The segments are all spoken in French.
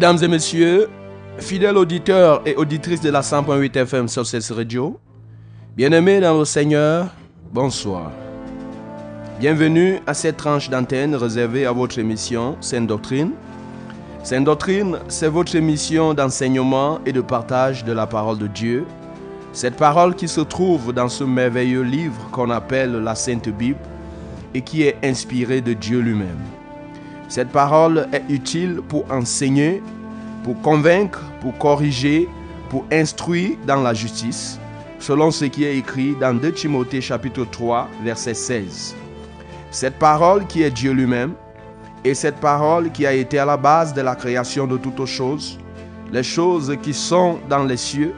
Mesdames et messieurs, fidèles auditeurs et auditrices de la 100.8 FM sur cette radio, bien-aimés dans le Seigneur, bonsoir. Bienvenue à cette tranche d'antenne réservée à votre émission Sainte Doctrine. Sainte Doctrine, c'est votre émission d'enseignement et de partage de la parole de Dieu. Cette parole qui se trouve dans ce merveilleux livre qu'on appelle la Sainte Bible et qui est inspirée de Dieu lui-même. Cette parole est utile pour enseigner, pour convaincre, pour corriger, pour instruire dans la justice, selon ce qui est écrit dans 2 Timothée chapitre 3, verset 16. Cette parole qui est Dieu lui-même, et cette parole qui a été à la base de la création de toutes choses, les choses qui sont dans les cieux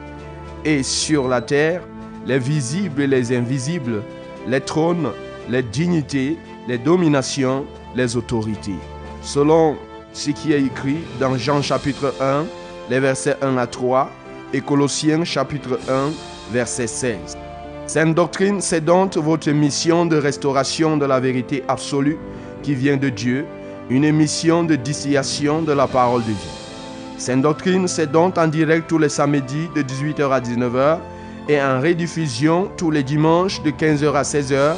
et sur la terre, les visibles et les invisibles, les trônes, les dignités, les dominations, les autorités selon ce qui est écrit dans Jean chapitre 1, les versets 1 à 3, et Colossiens chapitre 1, verset 16. Sainte doctrine, c'est donc votre mission de restauration de la vérité absolue qui vient de Dieu, une émission de distillation de la parole de vie. Sainte doctrine, c'est donc en direct tous les samedis de 18h à 19h et en rediffusion tous les dimanches de 15h à 16h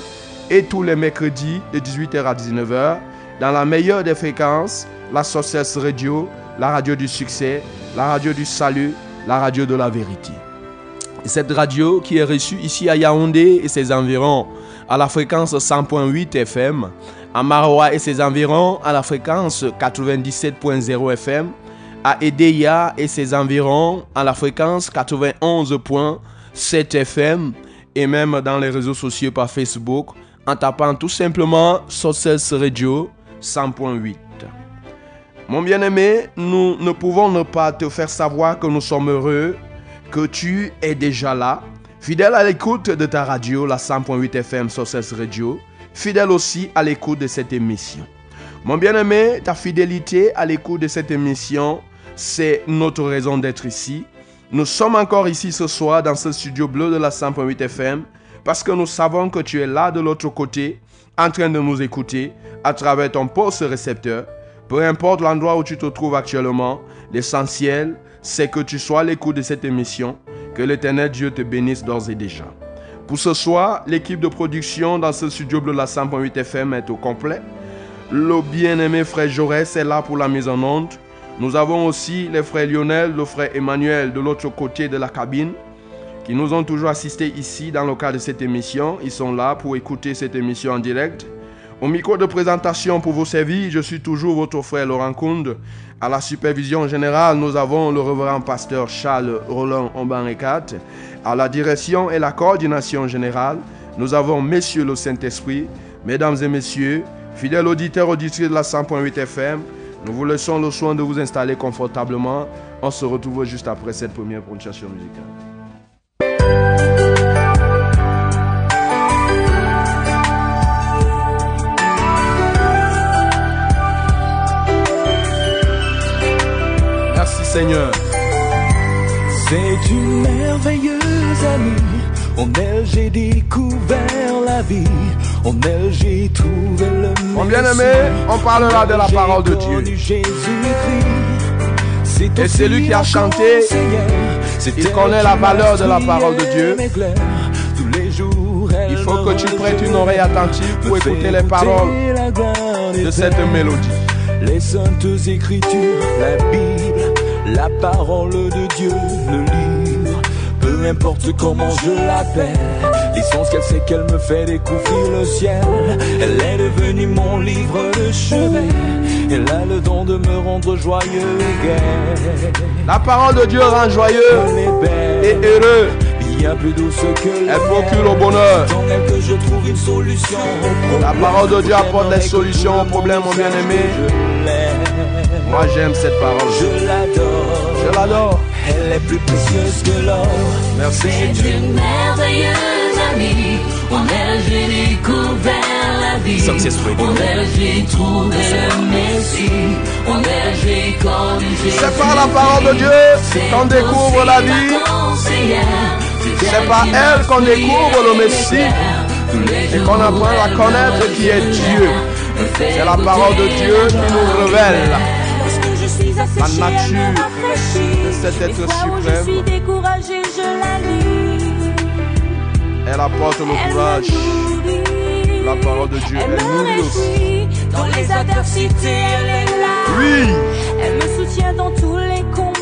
et tous les mercredis de 18h à 19h dans la meilleure des fréquences, la Sources Radio, la radio du succès, la radio du salut, la radio de la vérité. cette radio qui est reçue ici à Yaoundé et ses environs à la fréquence 100.8 FM, à Maroua et ses environs à la fréquence 97.0 FM, à Edeya et ses environs à la fréquence 91.7 FM et même dans les réseaux sociaux par Facebook en tapant tout simplement Sources Radio 100.8. Mon bien-aimé, nous ne pouvons ne pas te faire savoir que nous sommes heureux, que tu es déjà là, fidèle à l'écoute de ta radio, la 100.8 FM Sources Radio, fidèle aussi à l'écoute de cette émission. Mon bien-aimé, ta fidélité à l'écoute de cette émission, c'est notre raison d'être ici. Nous sommes encore ici ce soir dans ce studio bleu de la 100.8 FM parce que nous savons que tu es là de l'autre côté en train de nous écouter à travers ton poste récepteur. Peu importe l'endroit où tu te trouves actuellement, l'essentiel, c'est que tu sois à l'écoute de cette émission. Que l'éternel Dieu te bénisse d'ores et déjà. Pour ce soir, l'équipe de production dans ce studio bleu la 100.8 FM est au complet. Le bien-aimé frère Jaurès est là pour la mise en onde. Nous avons aussi les frères Lionel, le frère Emmanuel de l'autre côté de la cabine qui nous ont toujours assistés ici dans le cadre de cette émission. Ils sont là pour écouter cette émission en direct. Au micro de présentation pour vous servir, je suis toujours votre frère Laurent Kound. À la supervision générale, nous avons le révérend pasteur Charles Roland Ombanekat. À la direction et la coordination générale, nous avons Messieurs le Saint-Esprit, Mesdames et Messieurs, fidèles auditeurs, auditrices de la 100.8 FM, nous vous laissons le soin de vous installer confortablement. On se retrouve juste après cette première prononciation musicale. Seigneur. C'est une merveilleuse amie. En elle, j'ai découvert la vie. En elle, j'ai trouvé le Mon bien-aimé, on parlera de la parole de Dieu. Et celui qui a chanté, il connaît la valeur de la parole de Dieu. Il faut que tu prêtes une oreille attentive pour écouter les paroles de cette mélodie. Les saintes écritures, la Bible, la parole de Dieu, le livre, peu importe comment je l'appelle, l'essentiel c'est qu'elle me fait découvrir le ciel. Elle est devenue mon livre de chevet. Elle a le don de me rendre joyeux et gai. La parole de Dieu rend joyeux et heureux. Il y a plus douce que Elle procure le bonheur. Dans elle que je trouve une solution. au La parole de Dieu apporte des solutions aux problèmes, mon bien-aimé. Moi, j'aime cette parole. je l'adore. Je l'adore. Elle est plus précieuse que l'or. Merci. C'est une merveilleuse amie. En elle, j'ai découvert la vie. Success Radio. En elle, j'ai trouvé le Messie. En elle, j'ai connu Jésus. C'est par la parole de Dieu qu'on découvre la vie. C'est par elle qu'on découvre le Messie et qu'on apprend à connaître qui est Dieu. C'est la parole de Dieu qui nous révèle suis asséchée, me nature rafraîchit. de cet Les être où suprême. je suis découragée, je la lis. Elle apporte le Elle courage. me. La parole de Dieu, Elle elle me nourrit aussi. Dans les adversités, elle est là. Oui, Elle me soutient dans tous les combats.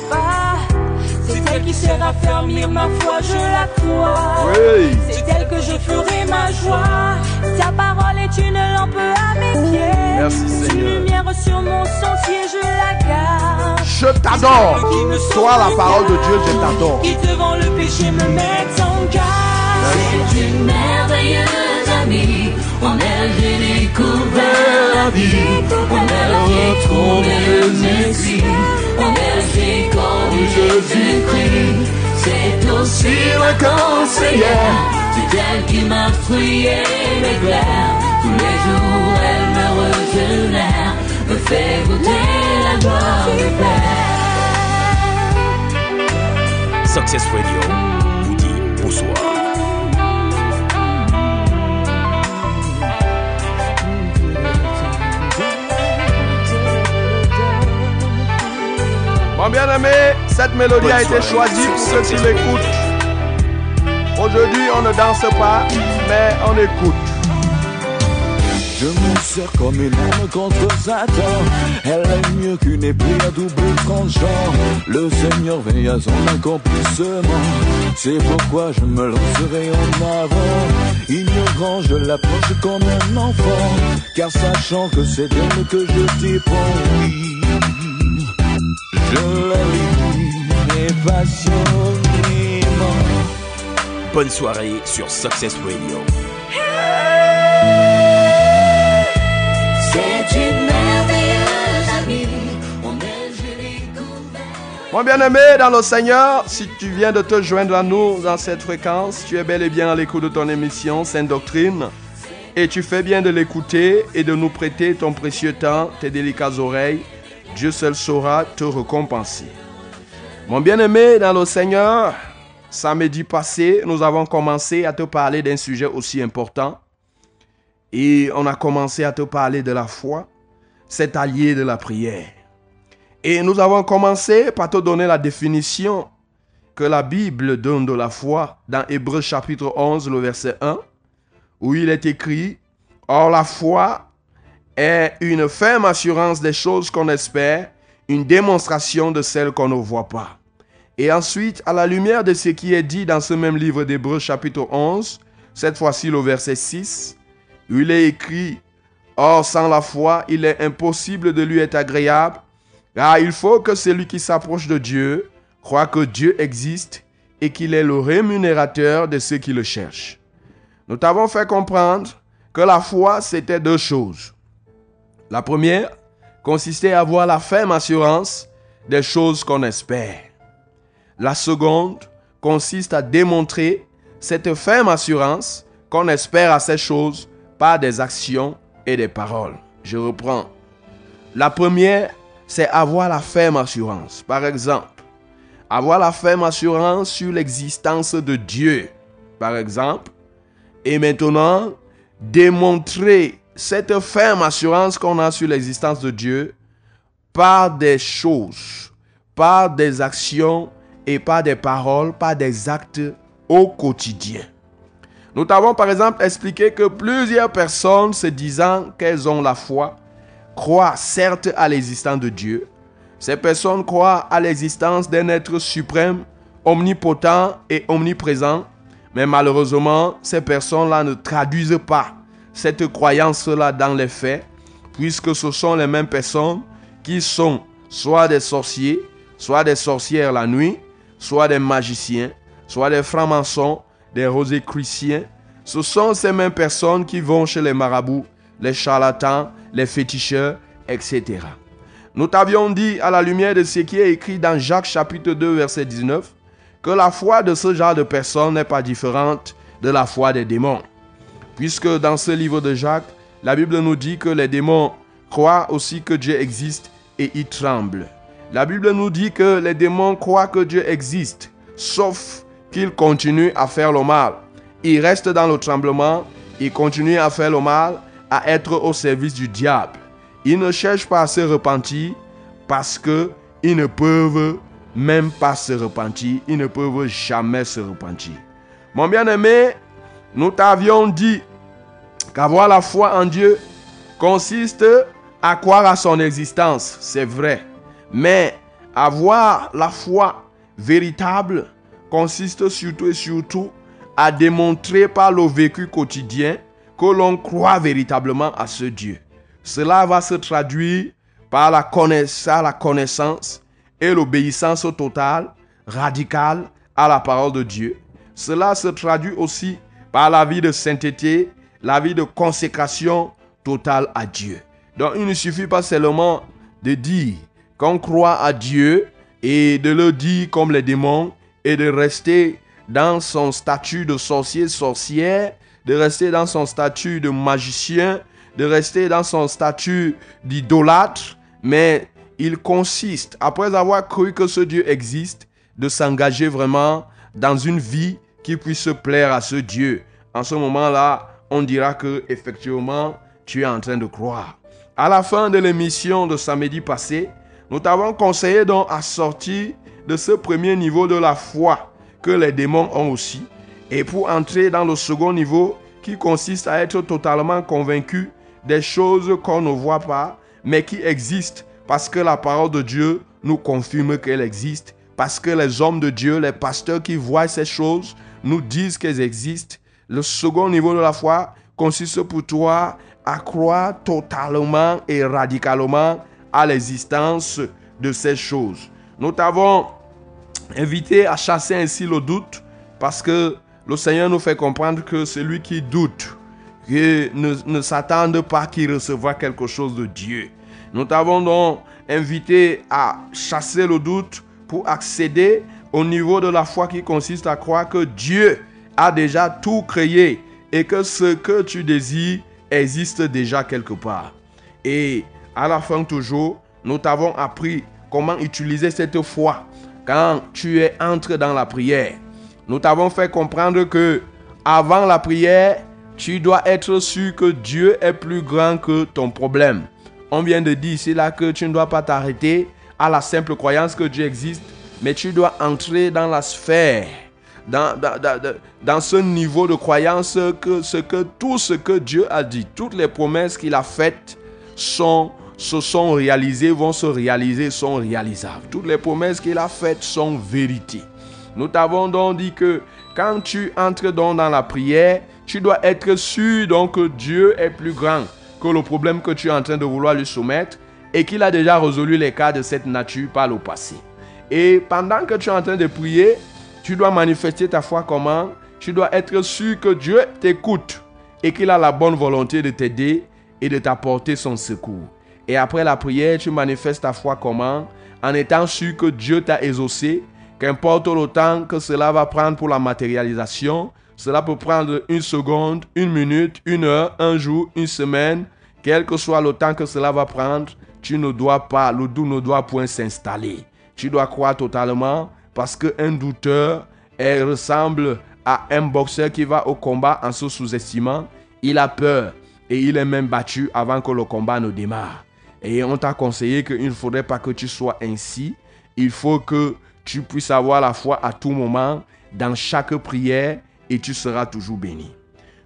C'est elle qui sait raffermir ma foi, je la crois. oui. C'est elle que je ferai ma joie. Ta parole est une lampe à mes pieds. Merci, Une lumière sur mon sentier, je la garde. Je t'adore. Toi, la parole de Dieu, je t'adore. Qui devant le péché me met en garde. C'est une merveilleuse En elle, j'ai découvert la vie. En elle, j'ai trouvé le Messie. Elle, j'ai connu Jésus-Christ. C'est aussi le conseiller. C'est elle qui m'a fruit et m'éclaire. Tous les jours, elle me régénère. Me fait goûter la gloire du Père. Success Radio vous dit bonsoir. Bien-aimé, cette mélodie a été choisie pour ceux qui l'écoutent. Aujourd'hui, on ne danse pas, mais on écoute. Je me sers comme une arme contre Satan. Elle est mieux qu'une épée à double tranchant. Le Seigneur veille à son accomplissement. C'est pourquoi je me lancerai en avant. Ignorant, je l'approche comme un enfant. Car sachant que c'est d'elle que je dépends, oui. Bonne soirée sur Success Radio. C'est une merveilleuse amie. En elle, j'ai découvert. Mon bien-aimé dans le Seigneur, si tu viens de te joindre à nous dans cette fréquence, tu es bel et bien à l'écoute de ton émission Sainte Doctrine. Et tu fais bien de l'écouter et de nous prêter ton précieux temps, tes délicates oreilles. Dieu seul saura te récompenser. Mon bien-aimé dans le Seigneur, samedi passé, nous avons commencé à te parler d'un sujet aussi important. Et on a commencé à te parler de la foi, cet allié de la prière. Et nous avons commencé par te donner la définition que la Bible donne de la foi dans Hébreu chapitre 11, le verset 1, où il est écrit, Or la foi est une ferme assurance des choses qu'on espère, une démonstration de celles qu'on ne voit pas. Et ensuite, à la lumière de ce qui est dit dans ce même livre d'Hébreu chapitre 11, cette fois-ci le verset 6, où il est écrit, Or sans la foi, il est impossible de lui être agréable, car il faut que celui qui s'approche de Dieu croit que Dieu existe et qu'il est le rémunérateur de ceux qui le cherchent. Nous t'avons fait comprendre que la foi, c'était deux choses. La première consistait à avoir la ferme assurance des choses qu'on espère. La seconde consiste à démontrer cette ferme assurance qu'on espère à ces choses par des actions et des paroles. Je reprends. La première c'est avoir la ferme assurance. Par exemple, avoir la ferme assurance sur l'existence de Dieu. Par exemple, et maintenant, démontrer cette ferme assurance qu'on a sur l'existence de Dieu par des choses, par des actions et par des paroles, par des actes au quotidien. Nous t'avons par exemple expliqué que plusieurs personnes se disant qu'elles ont la foi croient certes à l'existence de Dieu. Ces personnes croient à l'existence d'un être suprême, omnipotent et omniprésent. Mais malheureusement, ces personnes-là ne traduisent pas cette croyance-là dans les faits, puisque ce sont les mêmes personnes qui sont soit des sorciers, soit des sorcières la nuit, soit des magiciens, soit des francs-maçons, des chrétiens. Ce sont ces mêmes personnes qui vont chez les marabouts, les charlatans, les féticheurs, etc. Nous t'avions dit à la lumière de ce qui est écrit dans Jacques chapitre 2 verset 19 que la foi de ce genre de personnes n'est pas différente de la foi des démons. Puisque dans ce livre de Jacques, la Bible nous dit que les démons croient aussi que Dieu existe et ils tremblent. La Bible nous dit que les démons croient que Dieu existe, sauf qu'ils continuent à faire le mal. Ils restent dans le tremblement, ils continuent à faire le mal, à être au service du diable. Ils ne cherchent pas à se repentir parce que ils ne peuvent même pas se repentir. Ils ne peuvent jamais se repentir. Mon bien-aimé, nous t'avions dit qu'avoir la foi en Dieu consiste à croire à son existence, c'est vrai. Mais avoir la foi véritable consiste surtout et surtout à démontrer par le vécu quotidien que l'on croit véritablement à ce Dieu. Cela va se traduire par la connaissance, et l'obéissance totale, radicale à la parole de Dieu. Cela se traduit aussi par la vie de sainteté, la vie de consécration totale à Dieu. Donc il ne suffit pas seulement de dire qu'on croit à Dieu et de le dire comme les démons et de rester dans son statut de sorcier, sorcière, de rester dans son statut de magicien, de rester dans son statut d'idolâtre, mais il consiste, après avoir cru que ce Dieu existe, de s'engager vraiment dans une vie qui puisse plaire à ce Dieu. En ce moment-là, on dira que effectivement, tu es en train de croire. À la fin de l'émission de samedi passé, nous t'avons conseillé donc à sortir de ce premier niveau de la foi que les démons ont aussi, et pour entrer dans le second niveau qui consiste à être totalement convaincu des choses qu'on ne voit pas, mais qui existent parce que la parole de Dieu nous confirme qu'elle existe, parce que les hommes de Dieu, les pasteurs qui voient ces choses, nous disent qu'elles existent. Le second niveau de la foi consiste pour toi à croire totalement et radicalement à l'existence de ces choses. Nous t'avons invité à chasser ainsi le doute parce que le Seigneur nous fait comprendre que celui qui doute ne, ne s'attende pas qu'il recevra quelque chose de Dieu. Nous t'avons donc invité à chasser le doute pour accéder au niveau de la foi qui consiste à croire que Dieu a déjà tout créé et que ce que tu désires existe déjà quelque part. Et à la fin toujours, nous t'avons appris comment utiliser cette foi quand tu es entré dans la prière. Nous t'avons fait comprendre que avant la prière, tu dois être sûr que Dieu est plus grand que ton problème. On vient de dire ici là que tu ne dois pas t'arrêter à la simple croyance que Dieu existe, mais tu dois entrer dans la sphère, dans, dans, ce niveau de croyance que, ce que tout ce que Dieu a dit, toutes les promesses qu'il a faites sont, se sont réalisées, vont se réaliser, sont réalisables. Toutes les promesses qu'il a faites sont vérité. Nous t'avons donc dit que quand tu entres donc dans la prière, tu dois être sûr donc que Dieu est plus grand que le problème que tu es en train de vouloir lui soumettre et qu'il a déjà résolu les cas de cette nature par le passé. Et pendant que tu es en train de prier, tu dois manifester ta foi comment? Tu dois être sûr que Dieu t'écoute et qu'il a la bonne volonté de t'aider et de t'apporter son secours. Et après la prière, tu manifestes ta foi comment? En étant sûr que Dieu t'a exaucé, qu'importe le temps que cela va prendre pour la matérialisation, cela peut prendre une seconde, une minute, une heure, un jour, une semaine, quel que soit le temps que cela va prendre, tu ne dois pas, le doute ne doit point s'installer. Tu dois croire totalement parce qu'un douteur ressemble à un boxeur qui va au combat en se sous-estimant. Il a peur et il est même battu avant que le combat ne démarre. Et on t'a conseillé qu'il ne faudrait pas que tu sois ainsi. Il faut que tu puisses avoir la foi à tout moment, dans chaque prière, et tu seras toujours béni.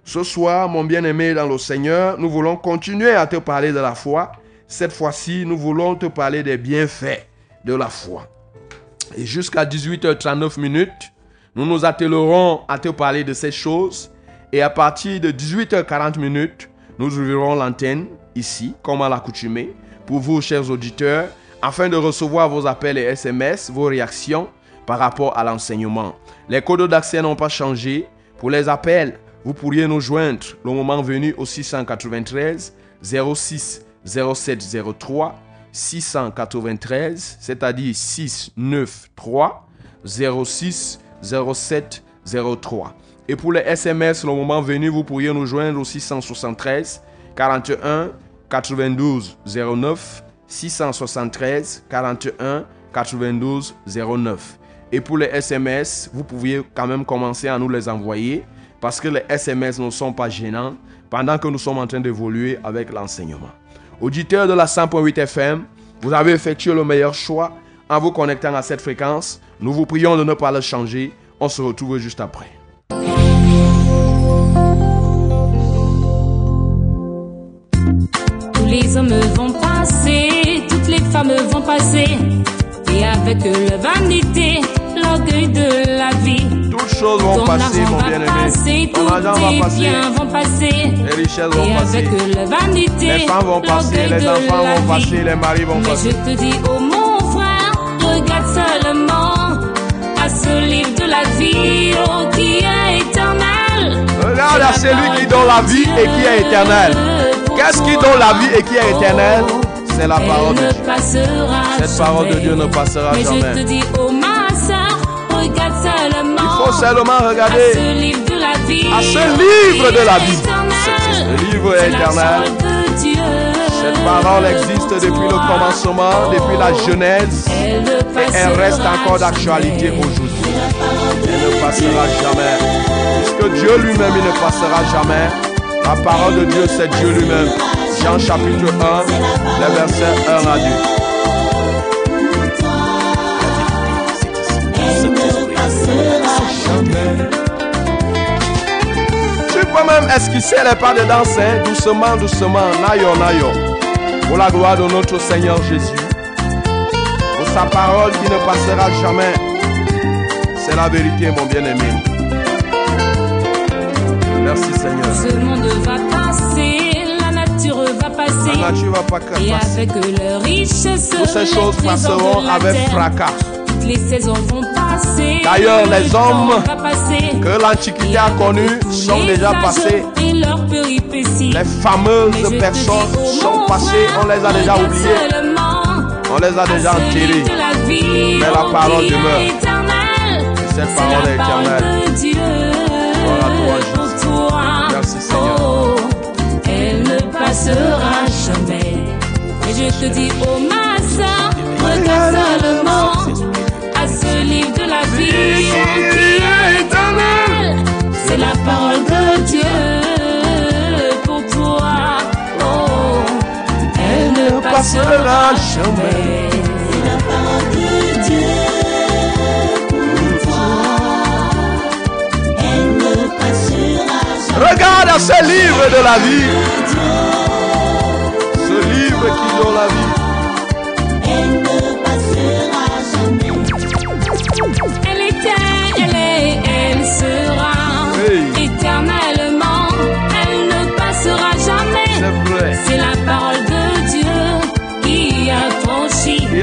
Ce soir, mon bien-aimé dans le Seigneur, nous voulons continuer à te parler de la foi. Cette fois-ci, nous voulons te parler des bienfaits de la foi. Et jusqu'à 18h39 minutes, nous nous attellerons à te parler de ces choses. Et à partir de 18h40 minutes, nous ouvrirons l'antenne ici, comme à l'accoutumée, pour vous, chers auditeurs, afin de recevoir vos appels et SMS, vos réactions par rapport à l'enseignement. Les codes d'accès n'ont pas changé. Pour les appels, vous pourriez nous joindre le moment venu au 693 06 07 03 693, c'est-à-dire 693 06 07 03. Et pour les SMS, le moment venu, vous pourriez nous joindre au 673 41 92 09 673 41 92 09. Et pour les SMS, vous pouviez quand même commencer à nous les envoyer parce que les SMS ne sont pas gênants pendant que nous sommes en train d'évoluer avec l'enseignement. Auditeurs de la 100.8 FM, vous avez effectué le meilleur choix en vous connectant à cette fréquence. Nous vous prions de ne pas le changer. On se retrouve juste après. Tous les hommes vont passer, toutes les femmes vont passer. Et avec vanité, l'orgueil de la vie. Toutes choses vont Ton passer, mon bien-aimé. Ton argent va passer. biens vont passer. Les richesses vont Et passer. avec leur vanité, Les femmes vont passer, les enfants vont vie. passer, les maris vont Mais je passer. te dis, oh mon frère, regarde seulement à ce livre de la vie, oh qui est éternel. Regarde à celui qui donne la vie et qui est éternel. Qu'est-ce qui donne la vie et qui est éternel? C'est la parole de Dieu. Cette parole de Dieu ne passera Mais je te jamais. Seulement. Seulement à regarder. ce livre de la vie. à ce livre de la vie. Éternel. Ce livre. Cette parole existe depuis le commencement, depuis la Genèse. Et elle reste encore d'actualité aujourd'hui. Elle ne passera jamais. Puisque Dieu lui-même, il ne passera jamais. La parole de Dieu, c'est Dieu lui-même. Jean chapitre 1, les versets 1 à 2. Tu peux même esquisser les pas de danse, hein, doucement, doucement, nayo, nayo. Pour la gloire de notre Seigneur Jésus. Pour sa parole qui ne passera jamais. C'est la vérité, mon bien-aimé. Merci Seigneur. Ce monde va passer, la nature va passer. La nature va pas Et passer. avec leur richesse, Toutes ces choses passeront avec fracas. Les saisons vont passer. D'ailleurs, Le les hommes. Que l'Antiquité a connus sont déjà passés. Et leurs péripéties. Les fameuses personnes sont passées, on les a déjà oubliées. On les a déjà enterrés. de la vie, Mais la parole demeure. éternelle. Et cette parole est éternelle. de Dieu. Gloire à toi. Merci, Seigneur. Oh, elle ne passera jamais. Et je te dis, oh ma soeur, regarde seulement livre de la vie qui est éternel. C'est la parole de Dieu pour toi. Oh, elle ne passera jamais. C'est la parole de Dieu pour toi. Elle ne passera jamais. Regarde à ce livre de la vie. Ce livre qui donne la vie.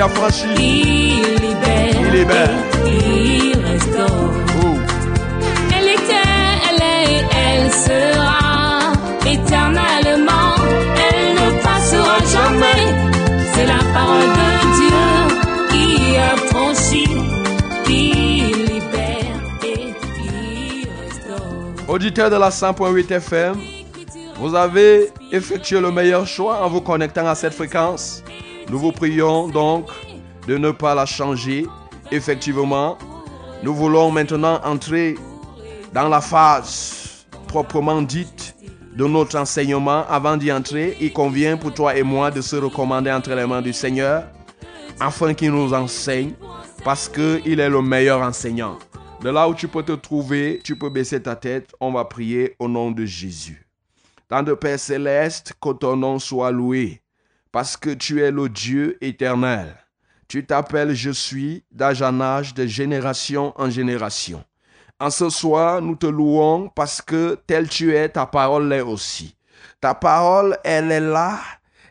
Franchi, Il libère, Il libère. et restaure. Oh. Elle était, elle est, elle sera éternellement. Elle ne passera jamais. C'est la parole de Dieu qui a franchi, qui libère et qui restaure. Auditeur de la 100.8 FM, vous avez effectué le meilleur choix en vous connectant à cette fréquence. Nous vous prions donc de ne pas la changer. Effectivement, nous voulons maintenant entrer dans la phase proprement dite de notre enseignement. Avant d'y entrer, il convient pour toi et moi de se recommander entre les mains du Seigneur afin qu'il nous enseigne parce qu'il est le meilleur enseignant. De là où tu peux te trouver, tu peux baisser ta tête. On va prier au nom de Jésus. Dans de Père céleste, que ton nom soit loué, parce que tu es le Dieu éternel. Tu t'appelles Je suis d'âge en âge, de génération en génération. En ce soir, nous te louons parce que tel tu es, ta parole l'est aussi. Ta parole, elle est là,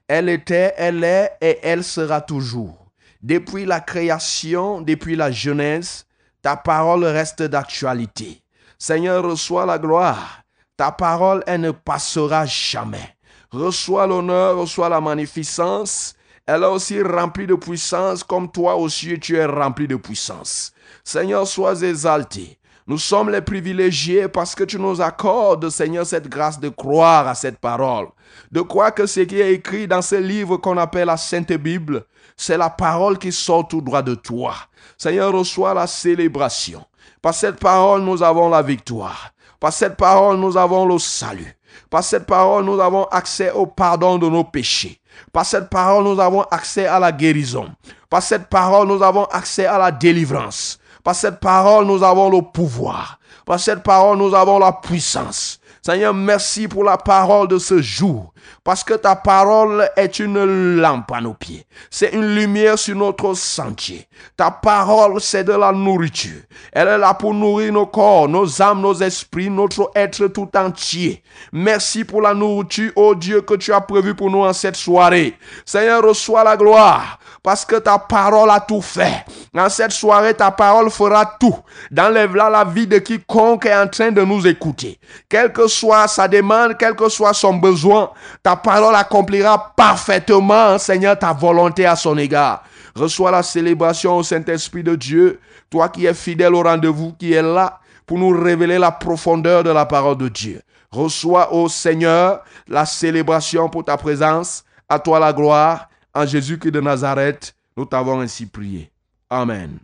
elle était, elle est et elle sera toujours. Depuis la création, depuis la jeunesse, ta parole reste d'actualité. Seigneur, reçois la gloire. Ta parole, elle ne passera jamais. Reçois l'honneur, reçois la magnificence. Elle est aussi remplie de puissance, comme toi aussi tu es rempli de puissance. Seigneur, sois exalté. Nous sommes les privilégiés parce que tu nous accordes, Seigneur, cette grâce de croire à cette parole. De croire que ce qui est écrit dans ce livre qu'on appelle la Sainte Bible, c'est la parole qui sort tout droit de toi. Seigneur, reçois la célébration. Par cette parole, nous avons la victoire. Par cette parole, nous avons le salut. Par cette parole, nous avons accès au pardon de nos péchés. Par cette parole, nous avons accès à la guérison. Par cette parole, nous avons accès à la délivrance. Par cette parole, nous avons le pouvoir. Par cette parole, nous avons la puissance. Seigneur, merci pour la parole de ce jour. Parce que ta parole est une lampe à nos pieds. C'est une lumière sur notre sentier. Ta parole, c'est de la nourriture. Elle est là pour nourrir nos corps, nos âmes, nos esprits, notre être tout entier. Merci pour la nourriture, oh Dieu, que tu as prévu pour nous en cette soirée. Seigneur, reçois la gloire parce que ta parole a tout fait. En cette soirée, ta parole fera tout. Là la vie de quiconque est en train de nous écouter. Quelle que soit sa demande, quel que soit son besoin, ta parole accomplira parfaitement, Seigneur, ta volonté à son égard. Reçois la célébration au Saint-Esprit de Dieu, toi qui es fidèle au rendez-vous, qui est là pour nous révéler la profondeur de la parole de Dieu. Reçois, ô Seigneur, la célébration pour ta présence. À toi la gloire en Jésus-Christ de Nazareth, nous t'avons ainsi prié. Amen.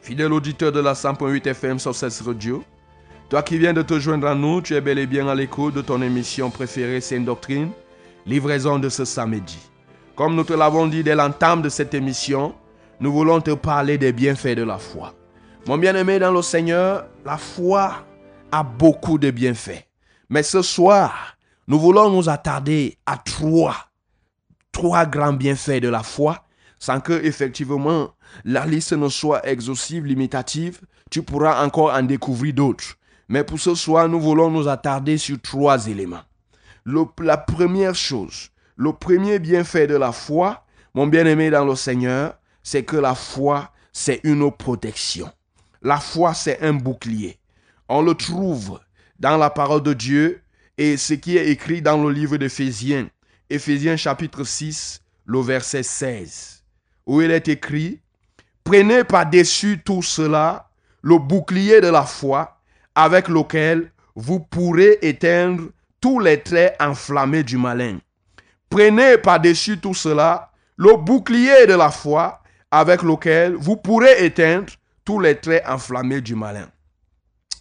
Fidèle auditeur de la 100.8 FM sur cette radio, toi qui viens de te joindre à nous, tu es bel et bien à l'écoute de ton émission préférée, une doctrine, livraison de ce samedi. Comme nous te l'avons dit dès l'entame de cette émission, nous voulons te parler des bienfaits de la foi. Mon bien-aimé dans le Seigneur, la foi a beaucoup de bienfaits. Mais ce soir, nous voulons nous attarder à trois, trois grands bienfaits de la foi, sans que effectivement la liste ne soit exhaustive, limitative. Tu pourras encore en découvrir d'autres. Mais pour ce soir, nous voulons nous attarder sur trois éléments. la première chose, le premier bienfait de la foi, mon bien-aimé dans le Seigneur, c'est que la foi, c'est une protection. La foi, c'est un bouclier. On le trouve dans la parole de Dieu et ce qui est écrit dans le livre d'Éphésiens, Éphésiens chapitre 6, le verset 16, où il est écrit, Prenez par-dessus tout cela le bouclier de la foi avec lequel vous pourrez éteindre tous les traits enflammés du malin. Prenez par-dessus tout cela le bouclier de la foi avec lequel vous pourrez éteindre tous les traits enflammés du malin.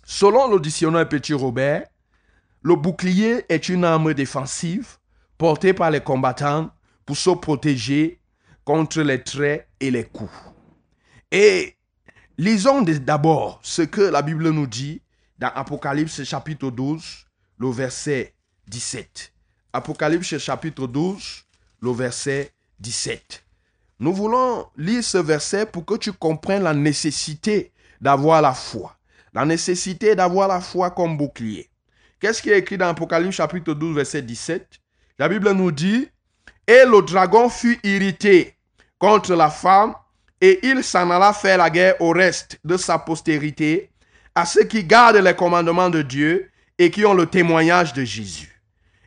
Selon le dictionnaire Petit Robert, le bouclier est une arme défensive portée par les combattants pour se protéger contre les traits et les coups. Et lisons d'abord ce que la Bible nous dit dans Apocalypse chapitre 12, le verset 17. Apocalypse chapitre 12, le verset 17. Nous voulons lire ce verset pour que tu comprennes la nécessité d'avoir la foi. La nécessité d'avoir la foi comme bouclier. Qu'est-ce qui est écrit dans Apocalypse chapitre 12, verset 17 La Bible nous dit, Et le dragon fut irrité contre la femme, et il s'en alla faire la guerre au reste de sa postérité, à ceux qui gardent les commandements de Dieu et qui ont le témoignage de Jésus.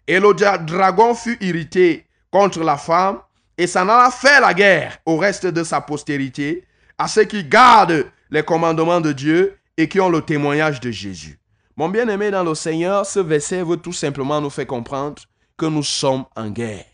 Et le dragon fut irrité contre la femme, et s'en alla faire la guerre au reste de sa postérité, à ceux qui gardent les commandements de Dieu et qui ont le témoignage de Jésus. Mon bien-aimé dans le Seigneur, ce verset veut tout simplement nous faire comprendre que nous sommes en guerre.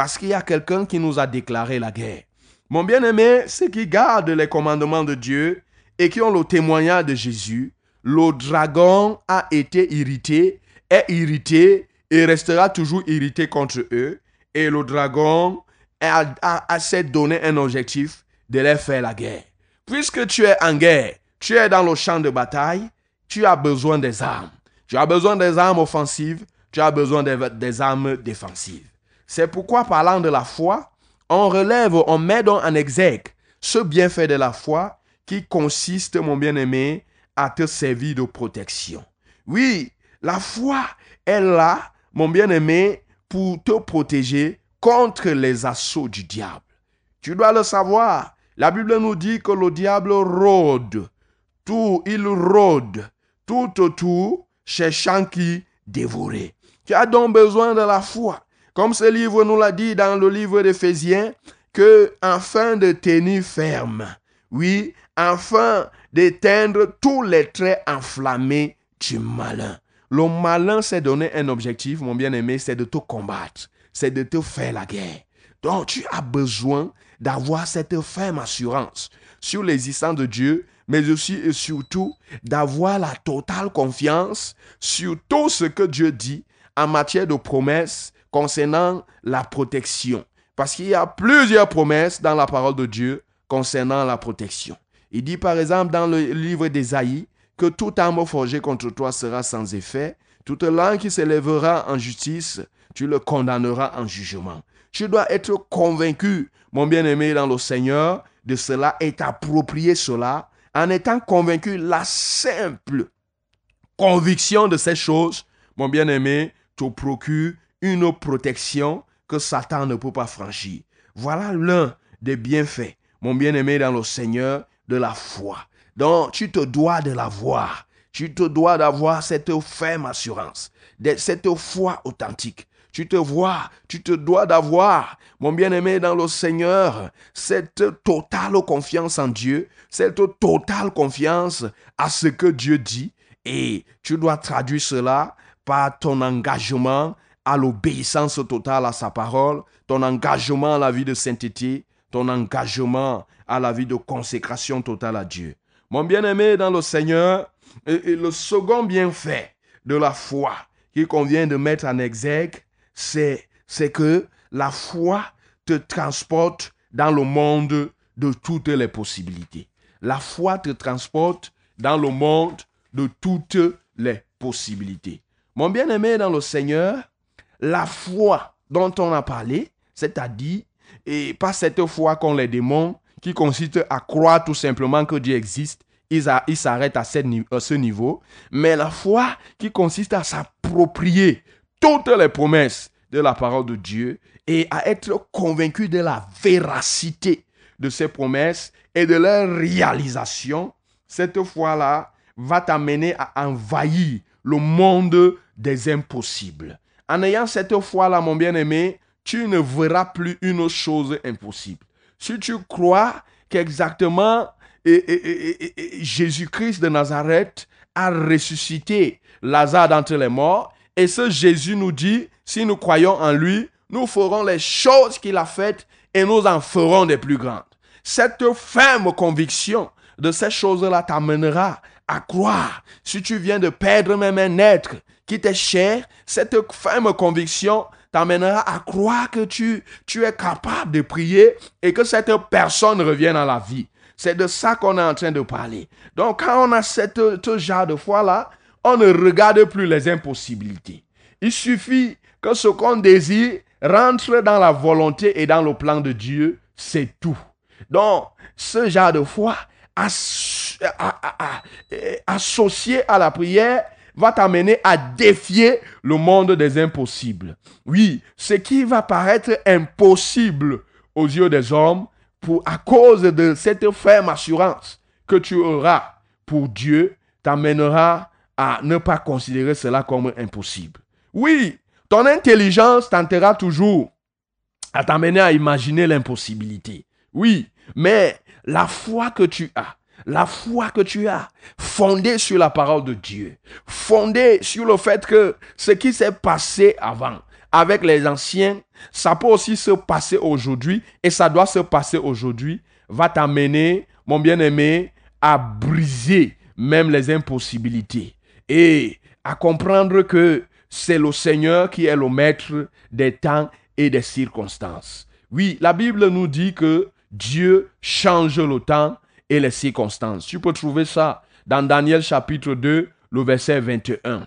parce qu'il y a quelqu'un qui nous a déclaré la guerre. Mon bien-aimé, ceux qui gardent les commandements de Dieu et qui ont le témoignage de Jésus, le dragon a été irrité, est irrité et restera toujours irrité contre eux. Et le dragon a, a, a donné un objectif de leur faire la guerre. Puisque tu es en guerre, tu es dans le champ de bataille, tu as besoin des armes. Tu as besoin des armes offensives, tu as besoin des, des armes défensives. C'est pourquoi, parlant de la foi, on relève, on met donc en exergue ce bienfait de la foi qui consiste, mon bien-aimé, à te servir de protection. Oui, la foi est là, mon bien-aimé, pour te protéger contre les assauts du diable. Tu dois le savoir. La Bible nous dit que le diable rôde. Tout, il rôde tout autour, cherchant qui dévorer. Tu as donc besoin de la foi. Comme ce livre nous l'a dit dans le livre d'Éphésiens, que afin de tenir ferme, oui, afin d'éteindre tous les traits enflammés du malin. Le malin s'est donné un objectif, mon bien-aimé, c'est de te combattre, c'est de te faire la guerre. Donc tu as besoin d'avoir cette ferme assurance sur l'existence de Dieu, mais aussi et surtout d'avoir la totale confiance sur tout ce que Dieu dit en matière de promesses concernant la protection. Parce qu'il y a plusieurs promesses dans la parole de Dieu concernant la protection. Il dit par exemple dans le livre d'Ésaïe que toute arme forgée contre toi sera sans effet, toute langue qui s'élèvera en justice, tu le condamneras en jugement. Tu dois être convaincu, mon bien-aimé dans le Seigneur, de cela et t'approprier cela en étant convaincu la simple conviction de ces choses, mon bien-aimé, te procure une protection que Satan ne peut pas franchir. Voilà l'un des bienfaits, mon bien-aimé dans le Seigneur, de la foi. Donc, tu te dois de l'avoir. Tu te dois d'avoir cette ferme assurance, cette foi authentique. Tu te vois, tu te dois d'avoir, mon bien-aimé dans le Seigneur, cette totale confiance en Dieu, cette totale confiance à ce que Dieu dit. Et tu dois traduire cela par ton engagement à l'obéissance totale à sa parole, ton engagement à la vie de sainteté, ton engagement à la vie de consécration totale à Dieu. Mon bien-aimé dans le Seigneur, et, le second bienfait de la foi qu'il convient de mettre en exergue, c'est, c'est que la foi te transporte dans le monde de toutes les possibilités. La foi te transporte dans le monde de toutes les possibilités. Mon bien-aimé dans le Seigneur, la foi dont on a parlé, c'est-à-dire, et pas cette foi qu'ont les démons, qui consiste à croire tout simplement que Dieu existe, ils s'arrêtent à ce niveau, mais la foi qui consiste à s'approprier toutes les promesses de la parole de Dieu et à être convaincu de la véracité de ces promesses et de leur réalisation, cette foi-là va t'amener à envahir le monde des impossibles. En ayant cette foi-là, mon bien-aimé, tu ne verras plus une chose impossible. Si tu crois qu'exactement Jésus-Christ de Nazareth a ressuscité Lazare d'entre les morts, et ce Jésus nous dit, si nous croyons en lui, nous ferons les choses qu'il a faites et nous en ferons des plus grandes. Cette ferme conviction de ces choses-là t'amènera à croire. Si tu viens de perdre même un être qui t'est cher, cette ferme conviction t'amènera à croire que tu, tu es capable de prier et que cette personne revienne à la vie. C'est de ça qu'on est en train de parler. Donc, quand on a ce genre de foi-là, on ne regarde plus les impossibilités. Il suffit que ce qu'on désire rentre dans la volonté et dans le plan de Dieu, c'est tout. Donc, ce genre de foi associé à la prière va t'amener à défier le monde des impossibles. Oui, ce qui va paraître impossible aux yeux des hommes, pour, à cause de cette ferme assurance que tu auras pour Dieu, t'amènera à ne pas considérer cela comme impossible. Oui, ton intelligence tentera toujours à t'amener à imaginer l'impossibilité. Oui, mais la foi que tu as, la foi que tu as, fondée sur la parole de Dieu, fondée sur le fait que ce qui s'est passé avant, avec les anciens, ça peut aussi se passer aujourd'hui et ça doit se passer aujourd'hui, va t'amener, mon bien-aimé, à briser même les impossibilités et à comprendre que c'est le Seigneur qui est le maître des temps et des circonstances. Oui, la Bible nous dit que Dieu change le temps et les circonstances. Tu peux trouver ça dans Daniel chapitre 2, le verset 21.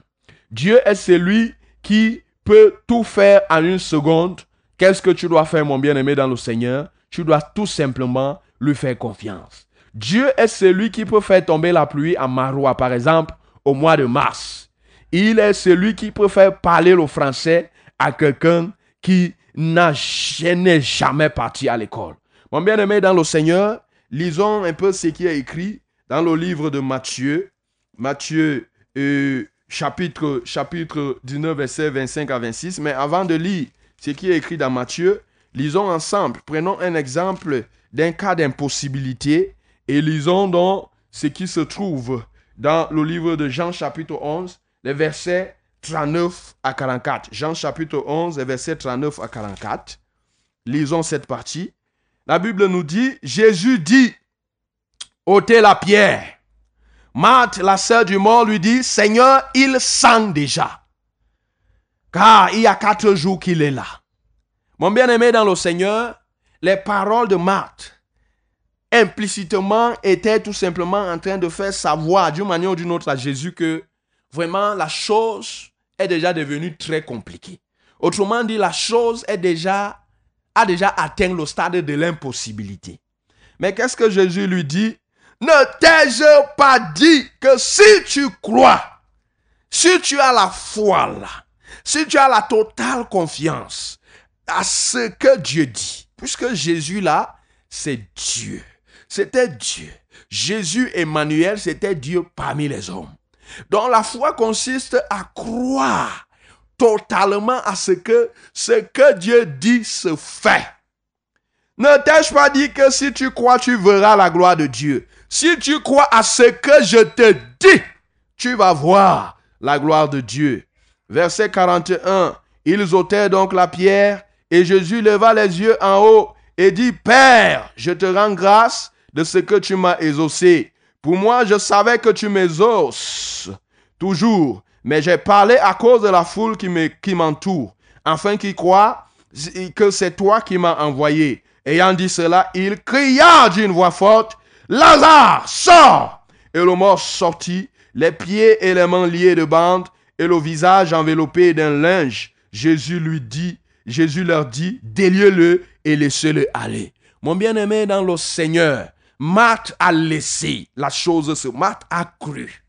Dieu est celui qui peut tout faire en une seconde. Qu'est-ce que tu dois faire, mon bien-aimé, dans le Seigneur? Tu dois tout simplement lui faire confiance. Dieu est celui qui peut faire tomber la pluie à Maroua, par exemple, au mois de mars. Il est celui qui peut faire parler le français à quelqu'un qui n'a jamais parti à l'école. Mon bien-aimé dans le Seigneur, lisons un peu ce qui est écrit dans le livre de Matthieu. Matthieu euh, chapitre, chapitre 19, verset 25 à 26. Mais avant de lire ce qui est écrit dans Matthieu, lisons ensemble. Prenons un exemple d'un cas d'impossibilité et lisons donc ce qui se trouve dans le livre de Jean chapitre 11, les versets 39 à 44. Jean chapitre 11, les versets 39 à 44. Lisons cette partie. La Bible nous dit, Jésus dit, ôtez la pierre. Marthe, la sœur du mort, lui dit, Seigneur, il sent déjà. Car il y a quatre jours qu'il est là. Mon bien-aimé dans le Seigneur, les paroles de Marthe implicitement étaient tout simplement en train de faire savoir d'une manière ou d'une autre à Jésus que vraiment la chose est déjà devenue très compliquée. Autrement dit, la chose est déjà, a déjà atteint le stade de l'impossibilité. Mais qu'est-ce que Jésus lui dit? Ne t'ai-je pas dit que si tu crois, si tu as la foi là, si tu as la totale confiance à ce que Dieu dit, puisque Jésus là, c'est Dieu. C'était Dieu. Jésus Emmanuel, c'était Dieu parmi les hommes. Donc la foi consiste à croire totalement à ce que ce que Dieu dit se fait. Ne t'ai-je pas dit que si tu crois, tu verras la gloire de Dieu? Si tu crois à ce que je te dis, tu vas voir la gloire de Dieu. Verset 41. Ils ôtèrent donc la pierre et Jésus leva les yeux en haut et dit, Père, je te rends grâce de ce que tu m'as exaucé. Pour moi, je savais que tu m'exauces toujours, mais j'ai parlé à cause de la foule qui m'entoure, afin qu'ils croient que c'est toi qui m'as envoyé. Ayant dit cela, il cria d'une voix forte, Lazare, sors Et le mort sortit, les pieds et les mains liés de bandes, et le visage enveloppé d'un linge. Jésus lui dit, Jésus leur dit, déliez-le et laissez-le aller. Mon bien-aimé dans le Seigneur, Marthe a laissé la chose se. Marthe a cru.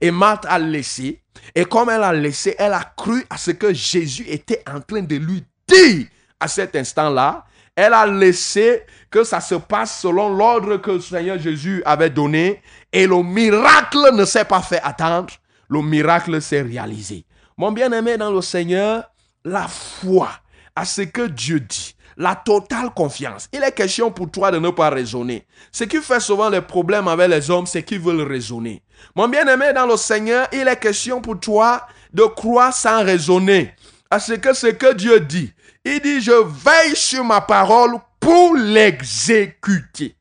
Et Marthe a laissé. Et comme elle a laissé, elle a cru à ce que Jésus était en train de lui dire à cet instant-là. Elle a laissé que ça se passe selon l'ordre que le Seigneur Jésus avait donné. Et le miracle ne s'est pas fait attendre. Le miracle s'est réalisé. Mon bien-aimé dans le Seigneur, la foi à ce que Dieu dit, la totale confiance. Il est question pour toi de ne pas raisonner. Ce qui fait souvent les problèmes avec les hommes, c'est qu'ils veulent raisonner. Mon bien-aimé dans le Seigneur, il est question pour toi de croire sans raisonner à ce que ce que Dieu dit. Il dit, je veille sur ma parole pour l'exécuter.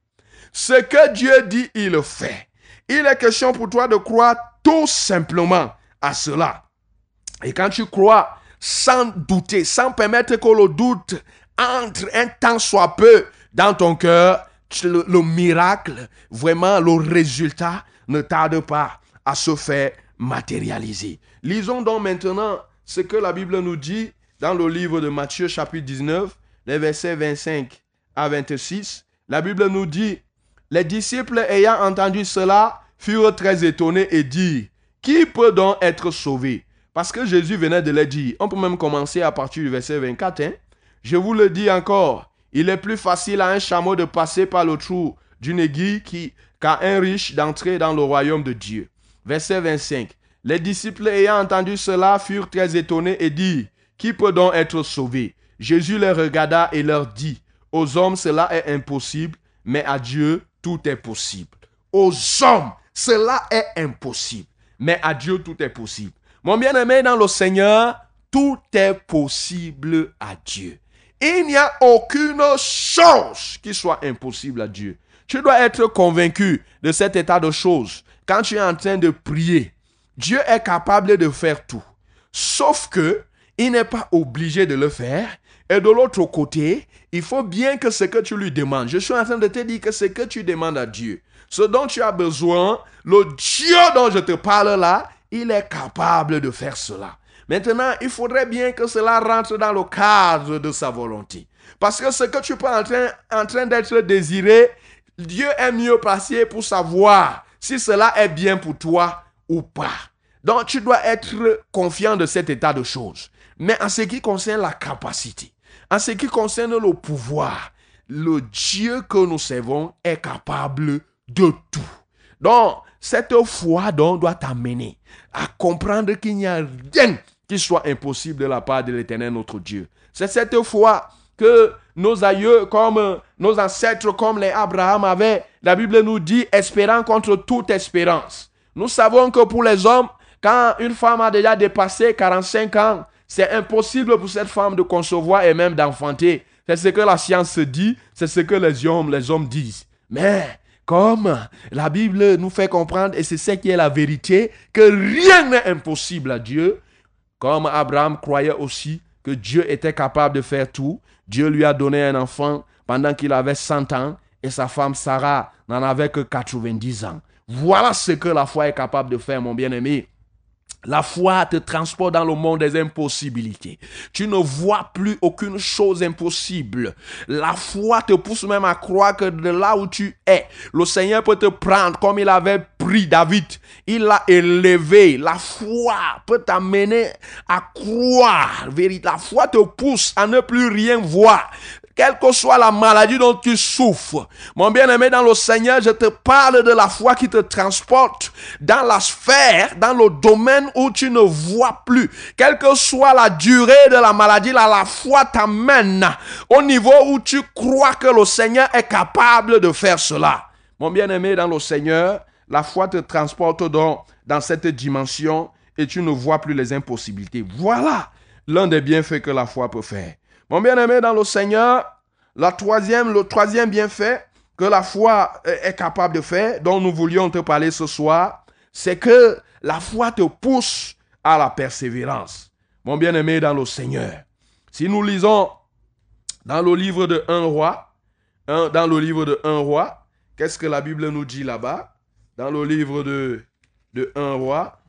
Ce que Dieu dit, il le fait. Il est question pour toi de croire tout simplement à cela. Et quand tu crois sans douter, sans permettre que le doute entre un temps soit peu dans ton cœur, le, miracle, vraiment le résultat ne tarde pas à se faire matérialiser. Lisons donc maintenant ce que la Bible nous dit dans le livre de Matthieu chapitre 19, les versets 25 à 26. La Bible nous dit, les disciples ayant entendu cela furent très étonnés et dirent, qui peut donc être sauvé? Parce que Jésus venait de le dire. On peut même commencer à partir du verset 24. Hein? Je vous le dis encore, il est plus facile à un chameau de passer par le trou d'une aiguille qu'à un riche d'entrer dans le royaume de Dieu. Verset 25. Les disciples ayant entendu cela furent très étonnés et dirent, Qui peut donc être sauvé? Jésus les regarda et leur dit, Aux hommes cela est impossible, mais à Dieu tout est possible. Aux hommes cela est impossible, mais à Dieu tout est possible. Mon bien-aimé dans le Seigneur, tout est possible à Dieu. Il n'y a aucune chose qui soit impossible à Dieu. Tu dois être convaincu de cet état de choses. Quand tu es en train de prier, Dieu est capable de faire tout. Sauf que il n'est pas obligé de le faire. Et de l'autre côté, il faut bien que ce que tu lui demandes. Je suis en train de te dire que ce que tu demandes à Dieu, ce dont tu as besoin, le Dieu dont je te parle là, il est capable de faire cela. Maintenant, il faudrait bien que cela rentre dans le cadre de sa volonté. Parce que ce que tu peux en train, en train d'être désiré, Dieu est mieux placé pour savoir si cela est bien pour toi ou pas. Donc, tu dois être confiant de cet état de choses. Mais en ce qui concerne la capacité, en ce qui concerne le pouvoir, le Dieu que nous servons est capable de tout. Donc, cette foi donc doit t'amener à comprendre qu'il n'y a rien qui soit impossible de la part de l'éternel notre Dieu. C'est cette foi que nos aïeux, comme nos ancêtres, comme les Abraham avaient, la Bible nous dit, espérant contre toute espérance. Nous savons que pour les hommes, quand une femme a déjà dépassé 45 ans, c'est impossible pour cette femme de concevoir et même d'enfanter. C'est ce que la science dit, c'est ce que les hommes, les hommes disent. Mais comme la Bible nous fait comprendre, et c'est ce qui est la vérité, que rien n'est impossible à Dieu, comme Abraham croyait aussi que Dieu était capable de faire tout, Dieu lui a donné un enfant pendant qu'il avait 100 ans et sa femme Sarah n'en avait que 90 ans. Voilà ce que la foi est capable de faire, mon bien-aimé. La foi te transporte dans le monde des impossibilités. Tu ne vois plus aucune chose impossible. La foi te pousse même à croire que de là où tu es, le Seigneur peut te prendre comme il avait pris David. Il l'a élevé. La foi peut t'amener à croire. La foi te pousse à ne plus rien voir quelle que soit la maladie dont tu souffres. Mon bien-aimé dans le Seigneur, je te parle de la foi qui te transporte dans la sphère, dans le domaine où tu ne vois plus. Quelle que soit la durée de la maladie, la foi t'amène au niveau où tu crois que le Seigneur est capable de faire cela. Mon bien-aimé dans le Seigneur, la foi te transporte donc dans cette dimension et tu ne vois plus les impossibilités. Voilà l'un des bienfaits que la foi peut faire. Mon bien-aimé dans le Seigneur, la troisième, le troisième bienfait que la foi est capable de faire, dont nous voulions te parler ce soir, c'est que la foi te pousse à la persévérance. Mon bien-aimé dans le Seigneur, si nous lisons dans le livre de Un roi, dans le livre de Un roi, qu'est-ce que la Bible nous dit là-bas? Dans le livre de, de Un roi,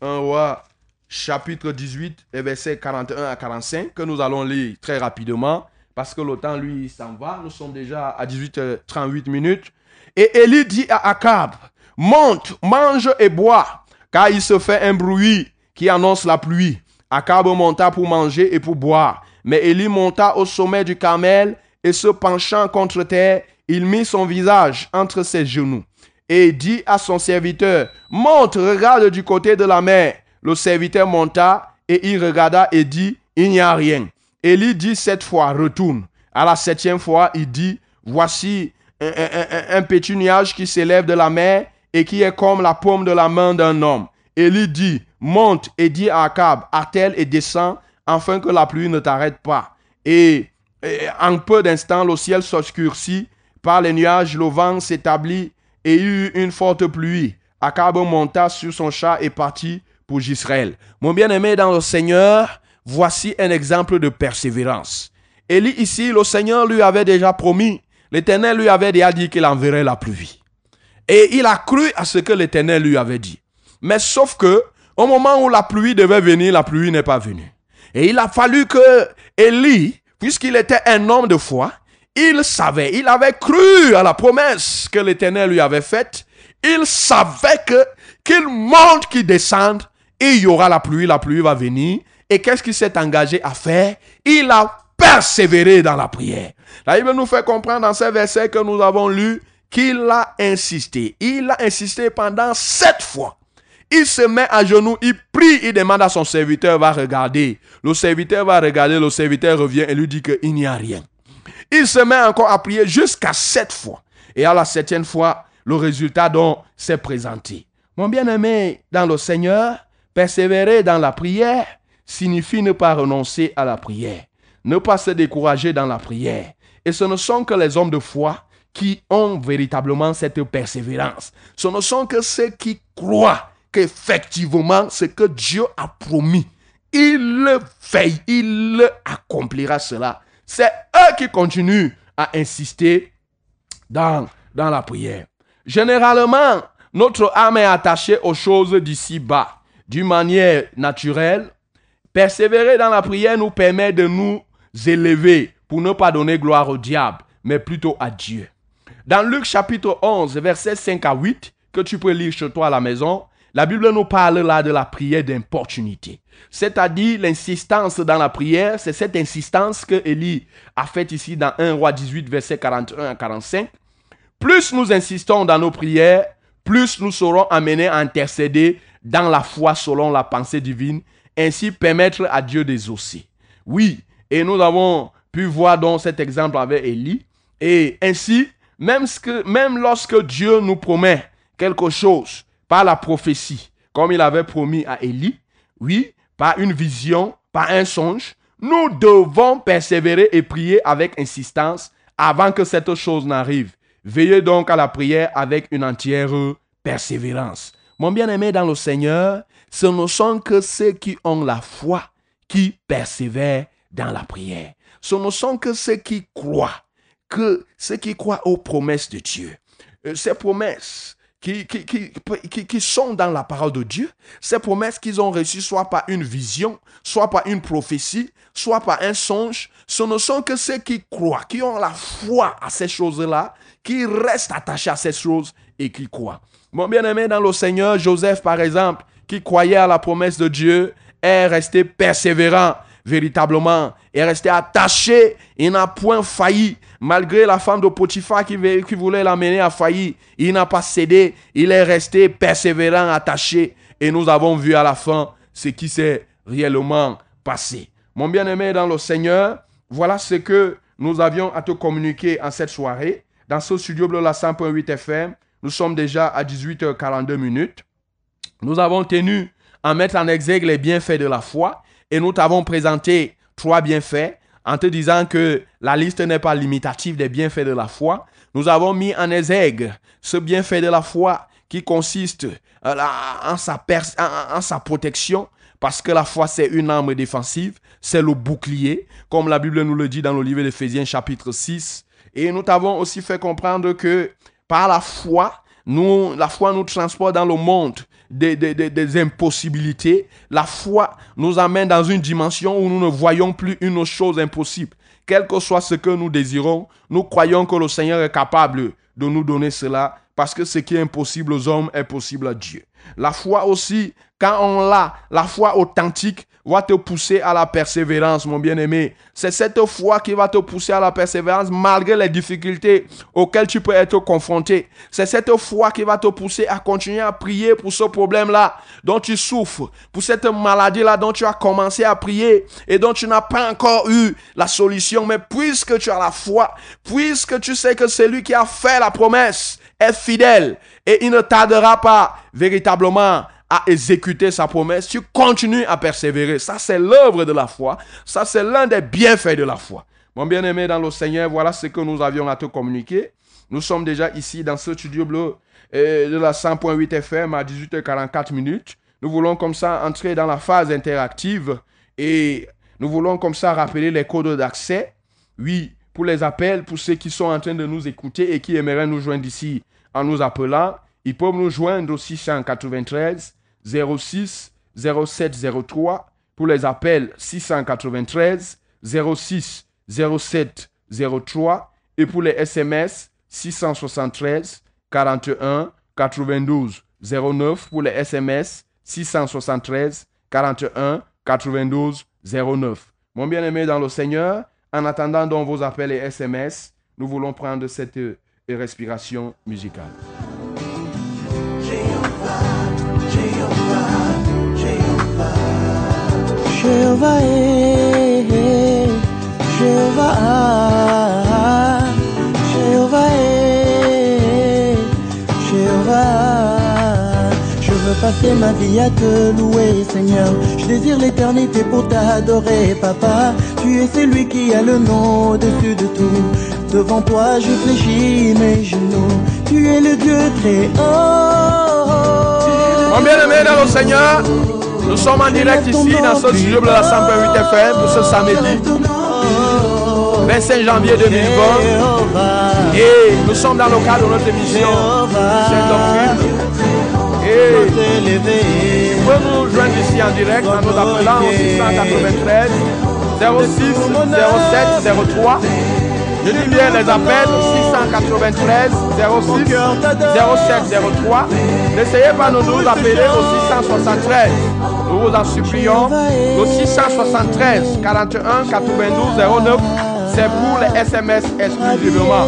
Un roi chapitre 18 et versets 41 à 45 que nous allons lire très rapidement parce que le temps lui s'en va. Nous sommes déjà à 18h38 minutes. Et Élie dit à Akab, monte, mange et bois, car il se fait un bruit qui annonce la pluie. Akab monta pour manger et pour boire. Mais Élie monta au sommet du Carmel et se penchant contre terre, il mit son visage entre ses genoux et dit à son serviteur, monte, regarde du côté de la mer. Le serviteur monta et il regarda et dit, il n'y a rien. Élie dit cette fois, retourne. À la septième fois, il dit, voici un, petit nuage qui s'élève de la mer et qui est comme la paume de la main d'un homme. Élie dit, monte et dit à Akab, attelle et descend, afin que la pluie ne t'arrête pas. Et, en peu d'instants, le ciel s'obscurcit, par les nuages, le vent s'établit et y eut une forte pluie. Akab monta sur son chat et partit pour. Mon bien-aimé dans le Seigneur, voici un exemple de persévérance. Élie ici, le Seigneur lui avait déjà promis, l'Éternel lui avait déjà dit qu'il enverrait la pluie. Et il a cru à ce que l'Éternel lui avait dit. Mais sauf que, au moment où la pluie devait venir, la pluie n'est pas venue. Et il a fallu que Élie, puisqu'il était un homme de foi, il savait, il avait cru à la promesse que l'Éternel lui avait faite. Il savait que qu'il monte, qu'il descende, il y aura la pluie, la pluie va venir. Et qu'est-ce qu'il s'est engagé à faire? Il a persévéré dans la prière. La Bible nous fait comprendre dans ces versets que nous avons lus qu'il a insisté. Il a insisté pendant sept fois. Il se met à genoux, il prie, il demande à son serviteur, va regarder. Le serviteur va regarder, le serviteur revient et lui dit qu'il n'y a rien. Il se met encore à prier jusqu'à sept fois. Et à la septième fois, le résultat donc s'est présenté. Mon bien-aimé dans le Seigneur, persévérer dans la prière, signifie ne pas renoncer à la prière, ne pas se décourager dans la prière. Et ce ne sont que les hommes de foi qui ont véritablement cette persévérance. Ce ne sont que ceux qui croient qu'effectivement ce que Dieu a promis, il le fait, il accomplira cela. C'est eux qui continuent à insister dans, dans la prière. Généralement, notre âme est attachée aux choses d'ici bas. D'une manière naturelle, persévérer dans la prière nous permet de nous élever pour ne pas donner gloire au diable, mais plutôt à Dieu. Dans Luc chapitre 11, versets 5 à 8, que tu peux lire chez toi à la maison, la Bible nous parle là de la prière d'importunité. C'est-à-dire l'insistance dans la prière, c'est cette insistance que Élie a faite ici dans 1 roi 18, verset 41 à 45. Plus nous insistons dans nos prières, plus nous serons amenés à intercéder dans la foi selon la pensée divine, ainsi permettre à Dieu d'exaucer. Oui, et nous avons pu voir donc cet exemple avec Élie. Et ainsi, même, même lorsque Dieu nous promet quelque chose par la prophétie, comme il avait promis à Élie, oui, par une vision, par un songe, nous devons persévérer et prier avec insistance avant que cette chose n'arrive. Veillez donc à la prière avec une entière persévérance. Mon bien-aimé dans le Seigneur, ce ne sont que ceux qui ont la foi qui persévèrent dans la prière. Ce ne sont que ceux qui croient, que ceux qui croient aux promesses de Dieu. Euh, ces promesses qui, qui, sont dans la parole de Dieu, ces promesses qu'ils ont reçues soit par une vision, soit par une prophétie, soit par un songe, ce ne sont que ceux qui croient, qui ont la foi à ces choses-là, qui restent attachés à ces choses et qui croient. Mon bien-aimé dans le Seigneur, Joseph par exemple, qui croyait à la promesse de Dieu, est resté persévérant véritablement, est resté attaché, il n'a point failli. Malgré la femme de Potiphar qui, qui voulait l'amener à faillir, il n'a pas cédé, il est resté persévérant, attaché. Et nous avons vu à la fin ce qui s'est réellement passé. Mon bien-aimé dans le Seigneur, voilà ce que nous avions à te communiquer en cette soirée. Dans ce studio bleu la 100.8 FM, nous sommes déjà à 18h42 minutes. Nous avons tenu à mettre en exergue les bienfaits de la foi et nous t'avons présenté trois bienfaits en te disant que la liste n'est pas limitative des bienfaits de la foi. Nous avons mis en exergue ce bienfait de la foi qui consiste euh, en sa, en sa protection, parce que la foi, c'est une arme défensive, c'est le bouclier, comme la Bible nous le dit dans le livre d'Éphésiens chapitre 6. Et nous t'avons aussi fait comprendre que par la foi, nous, la foi nous transporte dans le monde des, des, des, impossibilités. La foi nous amène dans une dimension où nous ne voyons plus une chose impossible. Quel que soit ce que nous désirons, nous croyons que le Seigneur est capable de nous donner cela parce que ce qui est impossible aux hommes est possible à Dieu. La foi aussi, quand on l'a, la foi authentique va te pousser à la persévérance, mon bien-aimé. C'est cette foi qui va te pousser à la persévérance malgré les difficultés auxquelles tu peux être confronté. C'est cette foi qui va te pousser à continuer à prier pour ce problème-là dont tu souffres, pour cette maladie-là dont tu as commencé à prier et dont tu n'as pas encore eu la solution. Mais puisque tu as la foi, puisque tu sais que celui qui a fait la promesse est fidèle et il ne tardera pas véritablement à exécuter sa promesse, tu continues à persévérer. Ça, c'est l'œuvre de la foi. Ça, c'est l'un des bienfaits de la foi. Mon bien-aimé dans le Seigneur, voilà ce que nous avions à te communiquer. Nous sommes déjà ici dans ce studio bleu euh, de la 100.8 FM à 18h44 minutes. Nous voulons comme ça entrer dans la phase interactive et nous voulons comme ça rappeler les codes d'accès. Oui, pour les appels, pour ceux qui sont en train de nous écouter et qui aimeraient nous joindre ici en nous appelant, ils peuvent nous joindre au 693 06 07 03 pour les appels 693 06 07 03 et pour les SMS 673 41 92 09 pour les SMS 673 41 92 09. Mon bien-aimé dans le Seigneur, en attendant donc vos appels et SMS, nous voulons prendre cette respiration musicale. Jehovah, Jehovah, Jehovah, Jehovah. Je veux passer ma vie à te louer, Seigneur désire l'éternité pour t'adorer, papa. Tu es celui qui a le nom au-dessus de tout. Devant toi, je fléchis mes genoux. Tu es le Dieu très haut. Mon bien-aimé dans le Seigneur, nous sommes en direct ici dans ce studio de la 128 FM pour ce samedi 25 janvier 2020. Et nous sommes dans le cadre de notre émission. Et tu peux nous joindre ici en direct en nous appelant au 693 06 07 03. Je dis bien les appels 693 06 07 03. N'essayez pas de nous appeler au 673. Nous vous en supplions. Au 673 41 92 09. C'est pour les SMS exclusivement.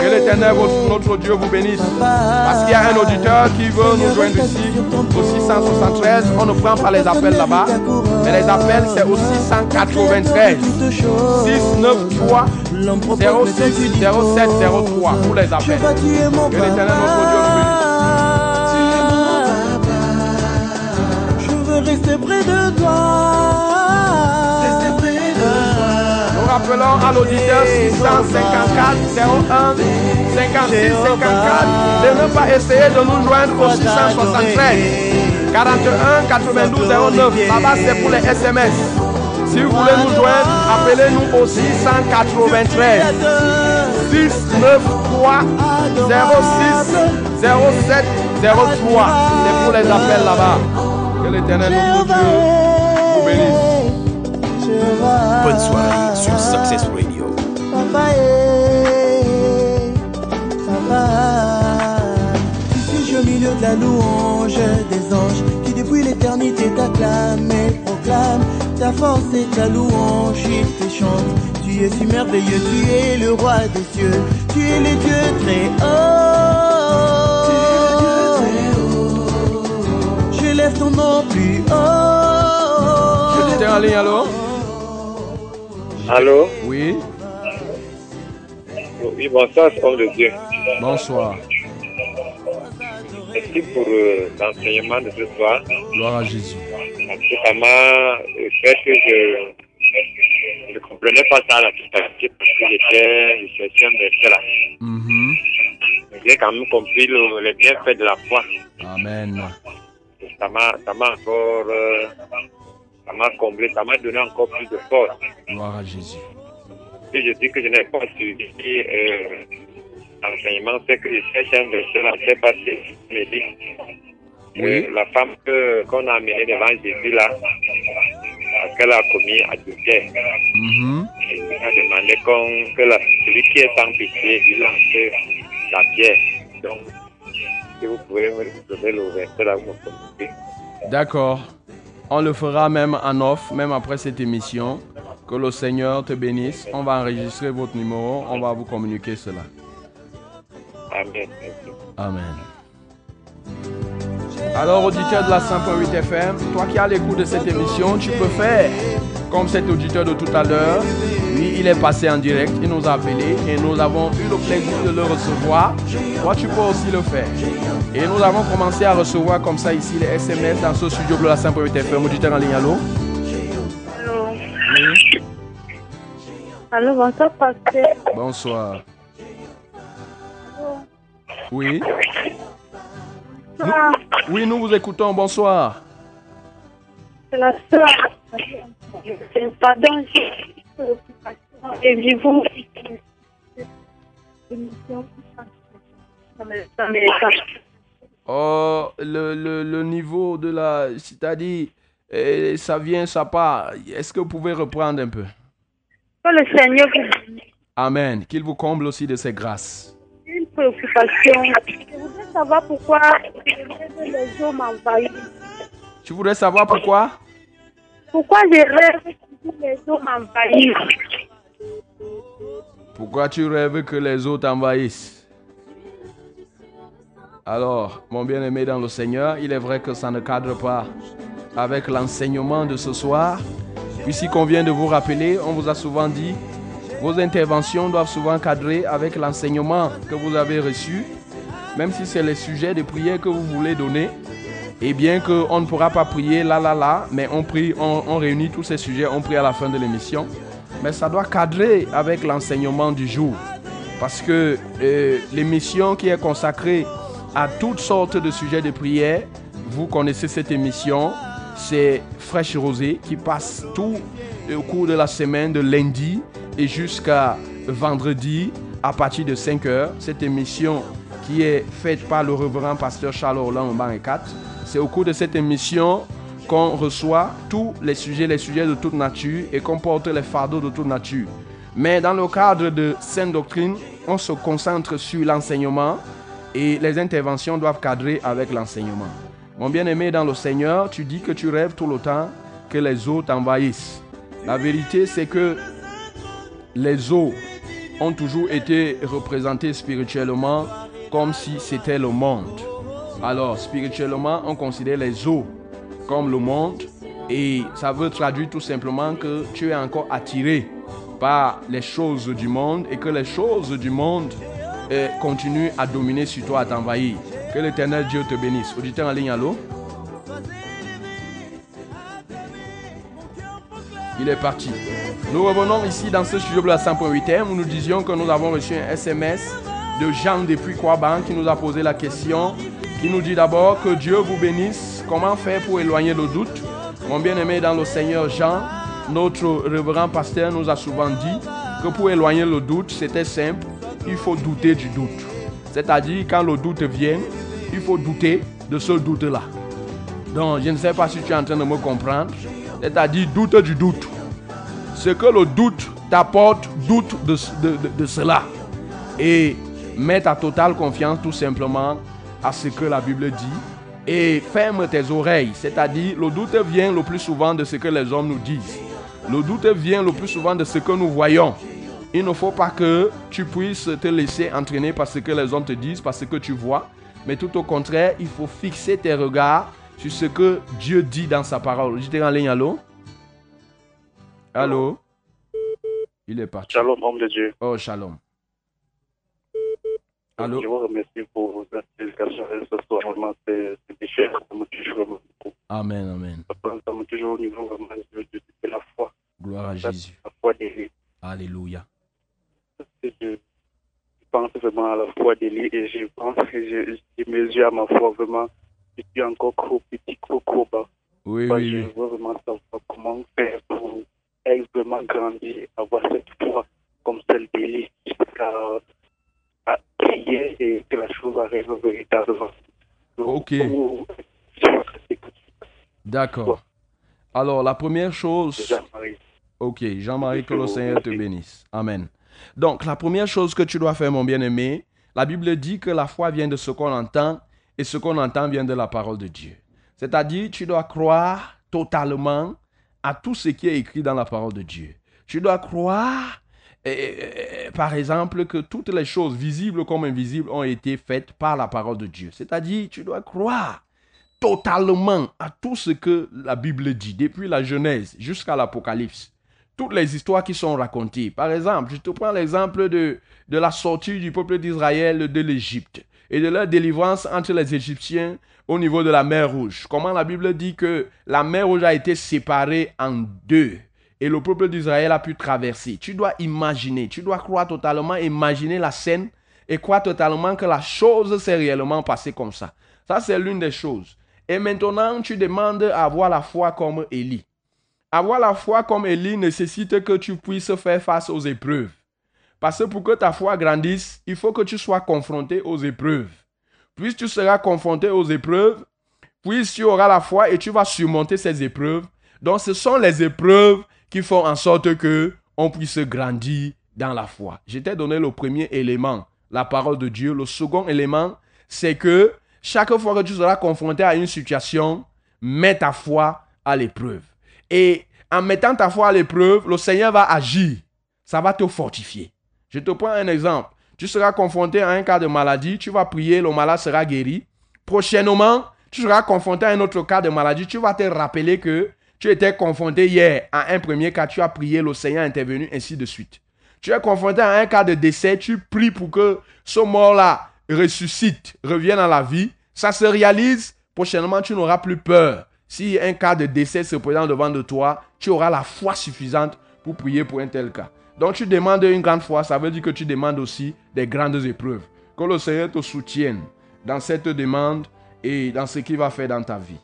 Que l'éternel, notre Dieu, vous bénisse. Parce qu'il y a un auditeur qui veut nous joindre ici au 673. On ne prend pas les appels là-bas. Mais les appels, c'est au 693 693 06 07 03 pour les appels. Que l'éternel, notre Dieu, nous bénisse. Je veux rester près de toi. Nous rappelons à l'auditeur 654 01 56 54 de ne pas essayer de nous joindre au 673 41 92 09. Là-bas, c'est pour les SMS. Si vous voulez nous joindre, appelez-nous au 693 693 06 07 03. C'est pour les appels là-bas. Que l'éternel notre Dieu vous bénisse. Bonne soirée sur Success Radio. Papa, eh, papa. Tu suis au milieu de la louange anges qui depuis l'éternité t'acclament et proclament ta force et ta louange, ils te chantent. Tu es si merveilleux, tu es le roi des cieux, tu es le Dieu très haut. Je lève ton nom plus haut. Auditeur en ligne, allô? Allô? Oui, Oui, bonsoir, homme de Dieu. bonsoir. Merci pour euh, l'enseignement de ce soir. Gloire à Jésus. Parce que ça m'a euh, fait que je ne comprenais pas ça à la totalité parce que j'étais, cherchais un verset là. Mhm. Mais J'ai quand même compris le, les bienfaits de la foi. Amen. Et Ça m'a, encore, euh, ça m'a comblé, ça m'a donné encore plus de force. Gloire à Jésus. Si je dis que je n'ai pas suivi euh, l'enseignement, c'est que je cherche un que je me dis. Oui. Euh, la femme que- qu'on a amenée devant Jésus là, qu'elle a commis adultère, Mhm. il a demandé qu'on, que la, celui qui est sans pitié, il lance la pierre. Donc, si vous pouvez me donner le verset là, vous me. D'accord. On le fera même en off, même après cette émission. Que le Seigneur te bénisse. On va enregistrer votre numéro. On va vous communiquer cela. Amen. Amen. Alors, auditeur de la 100.8 FM, toi qui as l'écoute de cette émission, tu peux faire comme cet auditeur de tout à l'heure. Lui, il est passé en direct, il nous a appelé et nous avons eu le plaisir de le recevoir. Toi, tu peux aussi le faire. Et nous avons commencé à recevoir comme ça ici les SMS dans ce studio de la 100.8 FM. Auditeur en ligne, allô? Allô, Oui. Allô, bonsoir, pasteur. Bonsoir. Oui. Ah, Oui, nous vous écoutons. Bonsoir. c'est la soeur. Pardon, et vivons Oh, le, le, le niveau de la... C'est-à-dire, eh, ça vient, ça part. Est-ce que vous pouvez reprendre un peu? Que le Seigneur vous. Amen. Qu'il vous comble aussi de ses grâces. Préoccupation. Je voudrais savoir pourquoi les eaux m'envahissent. Tu voudrais savoir pourquoi? Pourquoi je rêve que les eaux m'envahissent? Pourquoi tu rêves que les autres t'envahissent? Alors, mon bien-aimé dans le Seigneur, il est vrai que ça ne cadre pas avec l'enseignement de ce soir. Puisqu'on vient de vous rappeler, on vous a souvent dit, vos interventions doivent souvent cadrer avec l'enseignement que vous avez reçu, même si c'est les sujets de prière que vous voulez donner. Et bien qu'on ne pourra pas prier là, là, là, mais on prie, on, on réunit tous ces sujets, on prie à la fin de l'émission. Mais ça doit cadrer avec l'enseignement du jour. Parce que euh, l'émission qui est consacrée à toutes sortes de sujets de prière, vous connaissez cette émission, c'est Fraîche Rosée qui passe tout au cours de la semaine, de lundi et jusqu'à vendredi à partir de 5 heures. Cette émission qui est faite par le révérend pasteur Charles Orlan 4. C'est au cours de cette émission qu'on reçoit tous les sujets, les sujets de toute nature et qu'on porte les fardeaux de toute nature. Mais dans le cadre de Sainte Doctrine, on se concentre sur l'enseignement et les interventions doivent cadrer avec l'enseignement. Mon bien-aimé dans le Seigneur, tu dis que tu rêves tout le temps que les eaux t'envahissent. La vérité, c'est que les eaux ont toujours été représentées spirituellement comme si c'était le monde. Alors, spirituellement, on considère les eaux comme le monde et ça veut traduire tout simplement que tu es encore attiré par les choses du monde et que les choses du monde eh, continuent à dominer sur toi, à t'envahir. Que l'éternel Dieu te bénisse. Auditeur en ligne, allô? Il est parti. Nous revenons ici dans ce studio de la 100.8 où nous disions que nous avons reçu un SMS de Jean depuis Kwaban qui nous a posé la question, qui nous dit d'abord que Dieu vous bénisse. Comment faire pour éloigner le doute? Mon bien-aimé dans le Seigneur Jean, notre révérend pasteur nous a souvent dit que pour éloigner le doute, c'était simple, il faut douter du doute. C'est-à-dire quand le doute vient, il faut douter de ce doute-là. Donc je ne sais pas si tu es en train de me comprendre. C'est-à-dire doute du doute. Ce que le doute t'apporte, doute de, de, de, cela. Et mets ta totale confiance tout simplement à ce que la Bible dit et ferme tes oreilles. C'est-à-dire, le doute vient le plus souvent de ce que les hommes nous disent. Le doute vient le plus souvent de ce que nous voyons. Il ne faut pas que tu puisses te laisser entraîner par ce que les hommes te disent, par ce que tu vois. Mais tout au contraire, il faut fixer tes regards sur ce que Dieu dit dans sa parole. J'étais en ligne, allô? Allô? Il est parti. Shalom, homme de Dieu. Oh, shalom. Allô? Je vous remercie pour vos explications ce soir. Vraiment, c'est cher. Ça me touche vraiment beaucoup. Amen, amen. Ça me touche au niveau vraiment de, la foi. Gloire à Jésus. La foi d'Élie. Alléluia. Je, je pense vraiment à la foi d'Élie et je pense que je, je mesure à ma foi vraiment. Je suis encore trop petit, trop, trop bas. Oui, Moi, oui, je oui. veux vraiment savoir comment faire pour être vraiment grandi, avoir cette foi comme celle d'Élie, jusqu'à à prier et que la chose arrive véritablement. Donc, Ok. pour- D'accord. Alors, la première chose. Jean-Marie. Ok, Jean-Marie, que le Seigneur te bénisse. Amen. Donc, la première chose que tu dois faire, mon bien-aimé, la Bible dit que la foi vient de ce qu'on entend et ce qu'on entend vient de la parole de Dieu. C'est-à-dire, tu dois croire totalement à tout ce qui est écrit dans la parole de Dieu. Tu dois croire, eh, eh, par exemple, que toutes les choses, visibles comme invisibles, ont été faites par la parole de Dieu. C'est-à-dire, tu dois croire totalement à tout ce que la Bible dit, depuis la Genèse jusqu'à l'Apocalypse. Toutes les histoires qui sont racontées. Par exemple, je te prends l'exemple de, de la sortie du peuple d'Israël de l'Égypte et de leur délivrance entre les Égyptiens au niveau de la mer Rouge. Comment la Bible dit que la mer Rouge a été séparée en deux et le peuple d'Israël a pu traverser? Tu dois imaginer, tu dois croire totalement, imaginer la scène et croire totalement que la chose s'est réellement passée comme ça. Ça, c'est l'une des choses. Et maintenant, tu demandes à avoir la foi comme Élie. Avoir la foi comme Élie nécessite que tu puisses faire face aux épreuves. Parce que pour que ta foi grandisse, il faut que tu sois confronté aux épreuves. Puis tu seras confronté aux épreuves, puis tu auras la foi et tu vas surmonter ces épreuves. Donc ce sont les épreuves qui font en sorte que on puisse grandir dans la foi. Je t'ai donné le premier élément, la parole de Dieu. Le second élément, c'est que chaque fois que tu seras confronté à une situation, mets ta foi à l'épreuve. Et en mettant ta foi à l'épreuve, le Seigneur va agir. Ça va te fortifier. Je te prends un exemple. Tu seras confronté à un cas de maladie, tu vas prier, le malade sera guéri. Prochainement, tu seras confronté à un autre cas de maladie, tu vas te rappeler que tu étais confronté hier à un premier cas, tu as prié, le Seigneur est intervenu, ainsi de suite. Tu es confronté à un cas de décès, tu pries pour que ce mort-là ressuscite, revienne à la vie. Ça se réalise prochainement, tu n'auras plus peur. Si un cas de décès se présente devant de toi, tu auras la foi suffisante pour prier pour un tel cas. Donc tu demandes une grande foi, ça veut dire que tu demandes aussi des grandes épreuves. Que le Seigneur te soutienne dans cette demande et dans ce qu'il va faire dans ta vie.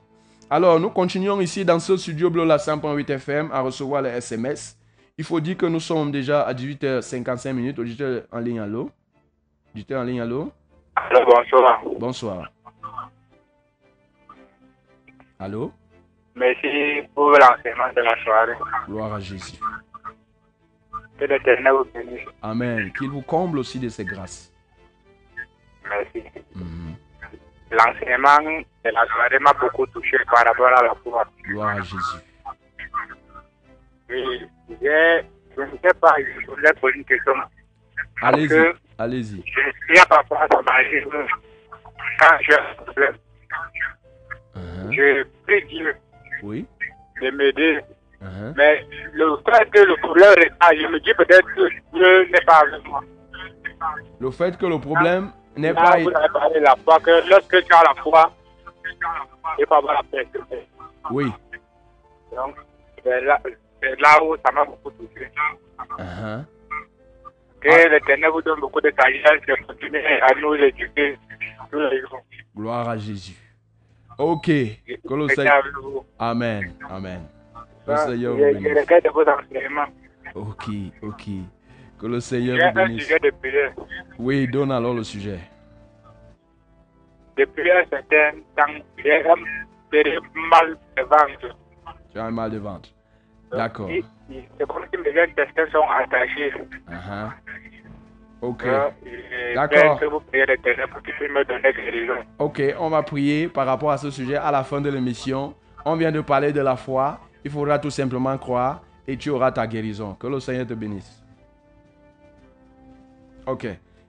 Alors, nous continuons ici dans ce studio Blola 100.8 FM à recevoir les SMS. Il faut dire que nous sommes déjà à 18h55 minutes. Auditeur en ligne, allô? Auditeur en ligne, allô? Allô, bonsoir. Bonsoir. Allô? Merci pour l'enseignement de la soirée. Gloire à Jésus. Que l'Éternel vous bénisse. Amen. Qu'il vous comble aussi de ses grâces. Merci. Mhm. L'enseignement de la soirée m'a beaucoup touché par rapport à la foi. Gloire à Jésus. Oui, je ne sais pas, je voulais poser une question. Allez-y. Allez-y. je suis parfois, ça m'arrive quand j'ai un problème. Uh-huh. Je prie Dieu Oui. de m'aider. Uh-huh. Mais le fait que le problème reste, là, je me dis peut-être que Dieu n'est pas avec moi. Le fait que le problème n'est pas... vous avez parlé la foi, que lorsque tu as la foi, il faut avoir la paix. Oui. Donc, c'est là, là où ça m'a beaucoup touché. Uh-huh. Que l'Éternel vous donne beaucoup de sagesse et continue à nous éduquer tous les jours. Gloire à Jésus. Ok. Que le Seigneur... Amen. Amen. Le Seigneur vous bénisse. Ok, ok. Que le Seigneur vous bénisse. Oui, donne alors le sujet. Depuis un certain temps, j'ai un mal de ventre. Tu as un mal de ventre. D'accord. C'est comme si mes intestins sont attachés. Uh-huh. Ok. Euh, et D'accord. Ok, on va prier par rapport à ce sujet à la fin de l'émission. On vient de parler de la foi. Il faudra tout simplement croire et tu auras ta guérison. Que le Seigneur te bénisse. Ok,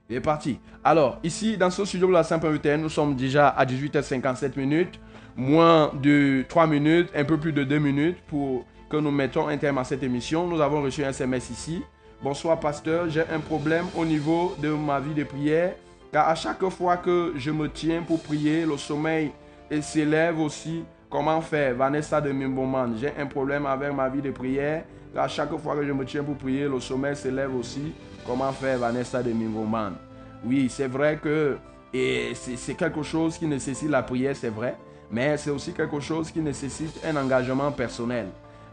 il est parti. Alors, ici, dans ce studio de la Saint-Péritaine, nous sommes déjà à 18h57 minutes, moins de 3 minutes, un peu plus de 2 minutes pour que nous mettons un terme à cette émission. Nous avons reçu un SMS ici. Bonsoir, pasteur. J'ai un problème au niveau de ma vie de prière, car à chaque fois que je me tiens pour prier, le sommeil s'élève aussi. Comment faire? Vanessa de Mimboman. J'ai un problème avec ma vie de prière, à chaque fois que je me tiens pour prier, le sommeil s'élève aussi. Comment faire Vanessa de Mimboman Oui, c'est vrai que c'est quelque chose qui nécessite la prière, c'est vrai, mais c'est aussi quelque chose qui nécessite un engagement personnel.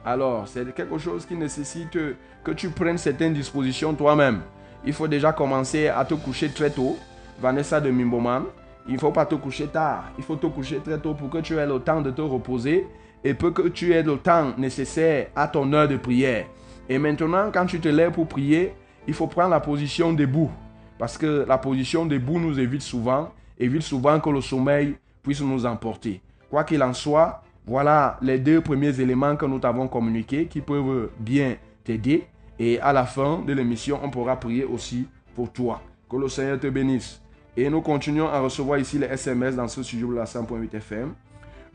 Alors, c'est quelque chose qui nécessite que tu prennes certaines dispositions toi-même. Il faut déjà commencer à te coucher très tôt. Vanessa de Mimboman, il ne faut pas te coucher tard. Il faut te coucher très tôt pour que tu aies le temps de te reposer et pour que tu aies le temps nécessaire à ton heure de prière. Et maintenant, quand tu te lèves pour prier, il faut prendre la position debout. Parce que la position debout nous évite souvent, évite souvent que le sommeil puisse nous emporter. Quoi qu'il en soit, voilà les deux premiers éléments que nous t'avons communiqués qui peuvent bien t'aider. Et à la fin de l'émission, on pourra prier aussi pour toi. Que le Seigneur te bénisse. Et nous continuons à recevoir ici les SMS dans ce studio de la 100.8 FM.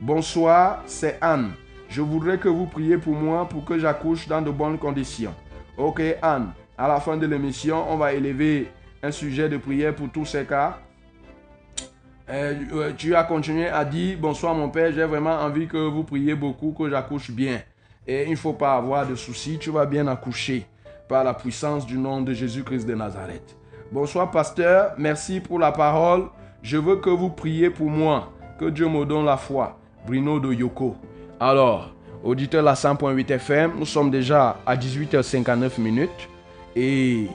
Bonsoir, c'est Anne. Je voudrais que vous priez pour moi pour que j'accouche dans de bonnes conditions. Ok, Anne. À la fin de l'émission, on va élever un sujet de prière pour tous ces cas. Euh, euh, tu as continué à dire Bonsoir mon père, j'ai vraiment envie que vous priez beaucoup, que j'accouche bien. Et il ne faut pas avoir de soucis, tu vas bien accoucher par la puissance du nom de Jésus-Christ de Nazareth. Bonsoir pasteur, merci pour la parole. Je veux que vous priez pour moi, que Dieu me donne la foi. Bruno de Yoko. Alors, auditeur la 100.8 FM, nous sommes déjà à 18h59 minutes et,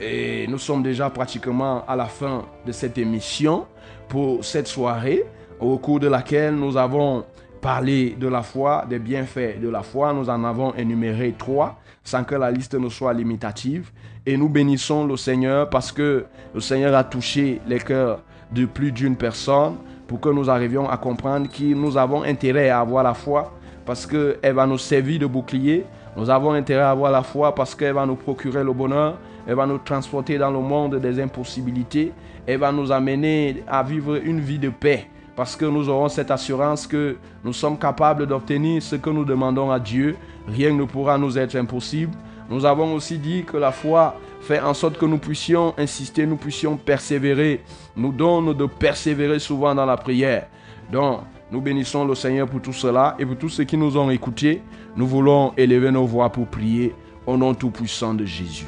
et nous sommes déjà pratiquement à la fin de cette émission pour cette soirée au cours de laquelle nous avons parlé de la foi, des bienfaits de la foi. Nous en avons énuméré trois sans que la liste ne soit limitative. Et nous bénissons le Seigneur parce que le Seigneur a touché les cœurs de plus d'une personne pour que nous arrivions à comprendre que nous avons intérêt à avoir la foi parce qu'elle va nous servir de bouclier. Nous avons intérêt à avoir la foi parce qu'elle va nous procurer le bonheur. Elle va nous transporter dans le monde des impossibilités. Elle va nous amener à vivre une vie de paix parce que nous aurons cette assurance que nous sommes capables d'obtenir ce que nous demandons à Dieu. Rien ne pourra nous être impossible. Nous avons aussi dit que la foi fait en sorte que nous puissions insister, nous puissions persévérer. Nous donne de persévérer souvent dans la prière. Donc, nous bénissons le Seigneur pour tout cela et pour tous ceux qui nous ont écoutés. Nous voulons élever nos voix pour prier au nom tout-puissant de Jésus.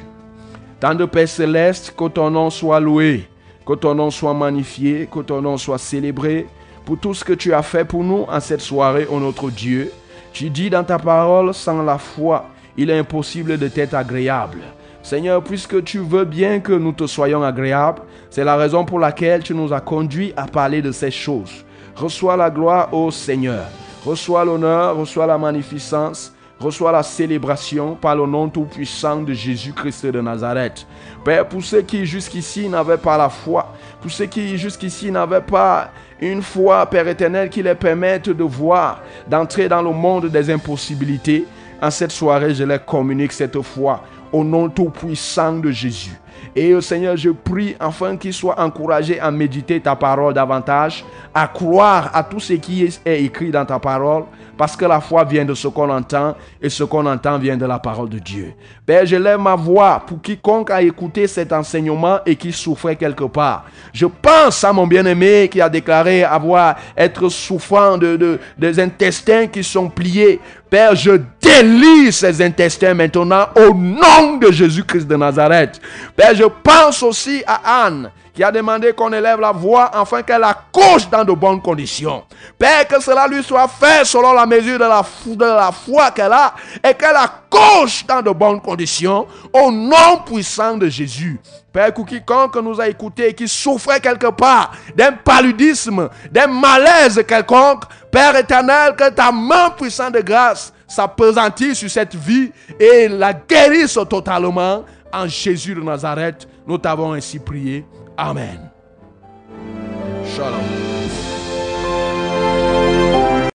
Tant de Père céleste, que ton nom soit loué, que ton nom soit magnifié, que ton nom soit célébré pour tout ce que tu as fait pour nous en cette soirée, ô notre Dieu. Tu dis dans ta parole, sans la foi, il est impossible de t'être agréable. Seigneur, puisque tu veux bien que nous te soyons agréables, c'est la raison pour laquelle tu nous as conduits à parler de ces choses. Reçois la gloire, ô Seigneur. Reçois l'honneur, reçois la magnificence, reçois la célébration par le nom tout-puissant de Jésus-Christ de Nazareth. Père, pour ceux qui jusqu'ici n'avaient pas la foi, pour ceux qui jusqu'ici n'avaient pas une foi, Père éternel, qui les permette de voir, d'entrer dans le monde des impossibilités, en cette soirée, je leur communique cette foi au nom tout-puissant de Jésus. Et Seigneur, je prie afin qu'ils soient encouragés à méditer ta parole davantage, à croire à tout ce qui est écrit dans ta parole, parce que la foi vient de ce qu'on entend et ce qu'on entend vient de la parole de Dieu. Père, je lève ma voix pour quiconque a écouté cet enseignement et qui souffrait quelque part. Je pense à mon bien-aimé qui a déclaré avoir être souffrant de, des intestins qui sont pliés. Père, je délie ces intestins maintenant au nom de Jésus-Christ de Nazareth. Père, je pense aussi à Anne qui a demandé qu'on élève la voix afin qu'elle accouche dans de bonnes conditions. Père, que cela lui soit fait selon la mesure de la, de la foi qu'elle a et qu'elle accouche dans de bonnes conditions au nom puissant de Jésus. Père, que quiconque nous a écouté et qui souffrait quelque part d'un paludisme, d'un malaise quelconque, Père éternel, que ta main puissante de grâce s'appesantisse sur cette vie et la guérisse totalement en Jésus de Nazareth. Nous t'avons ainsi prié. Amen. Shalom.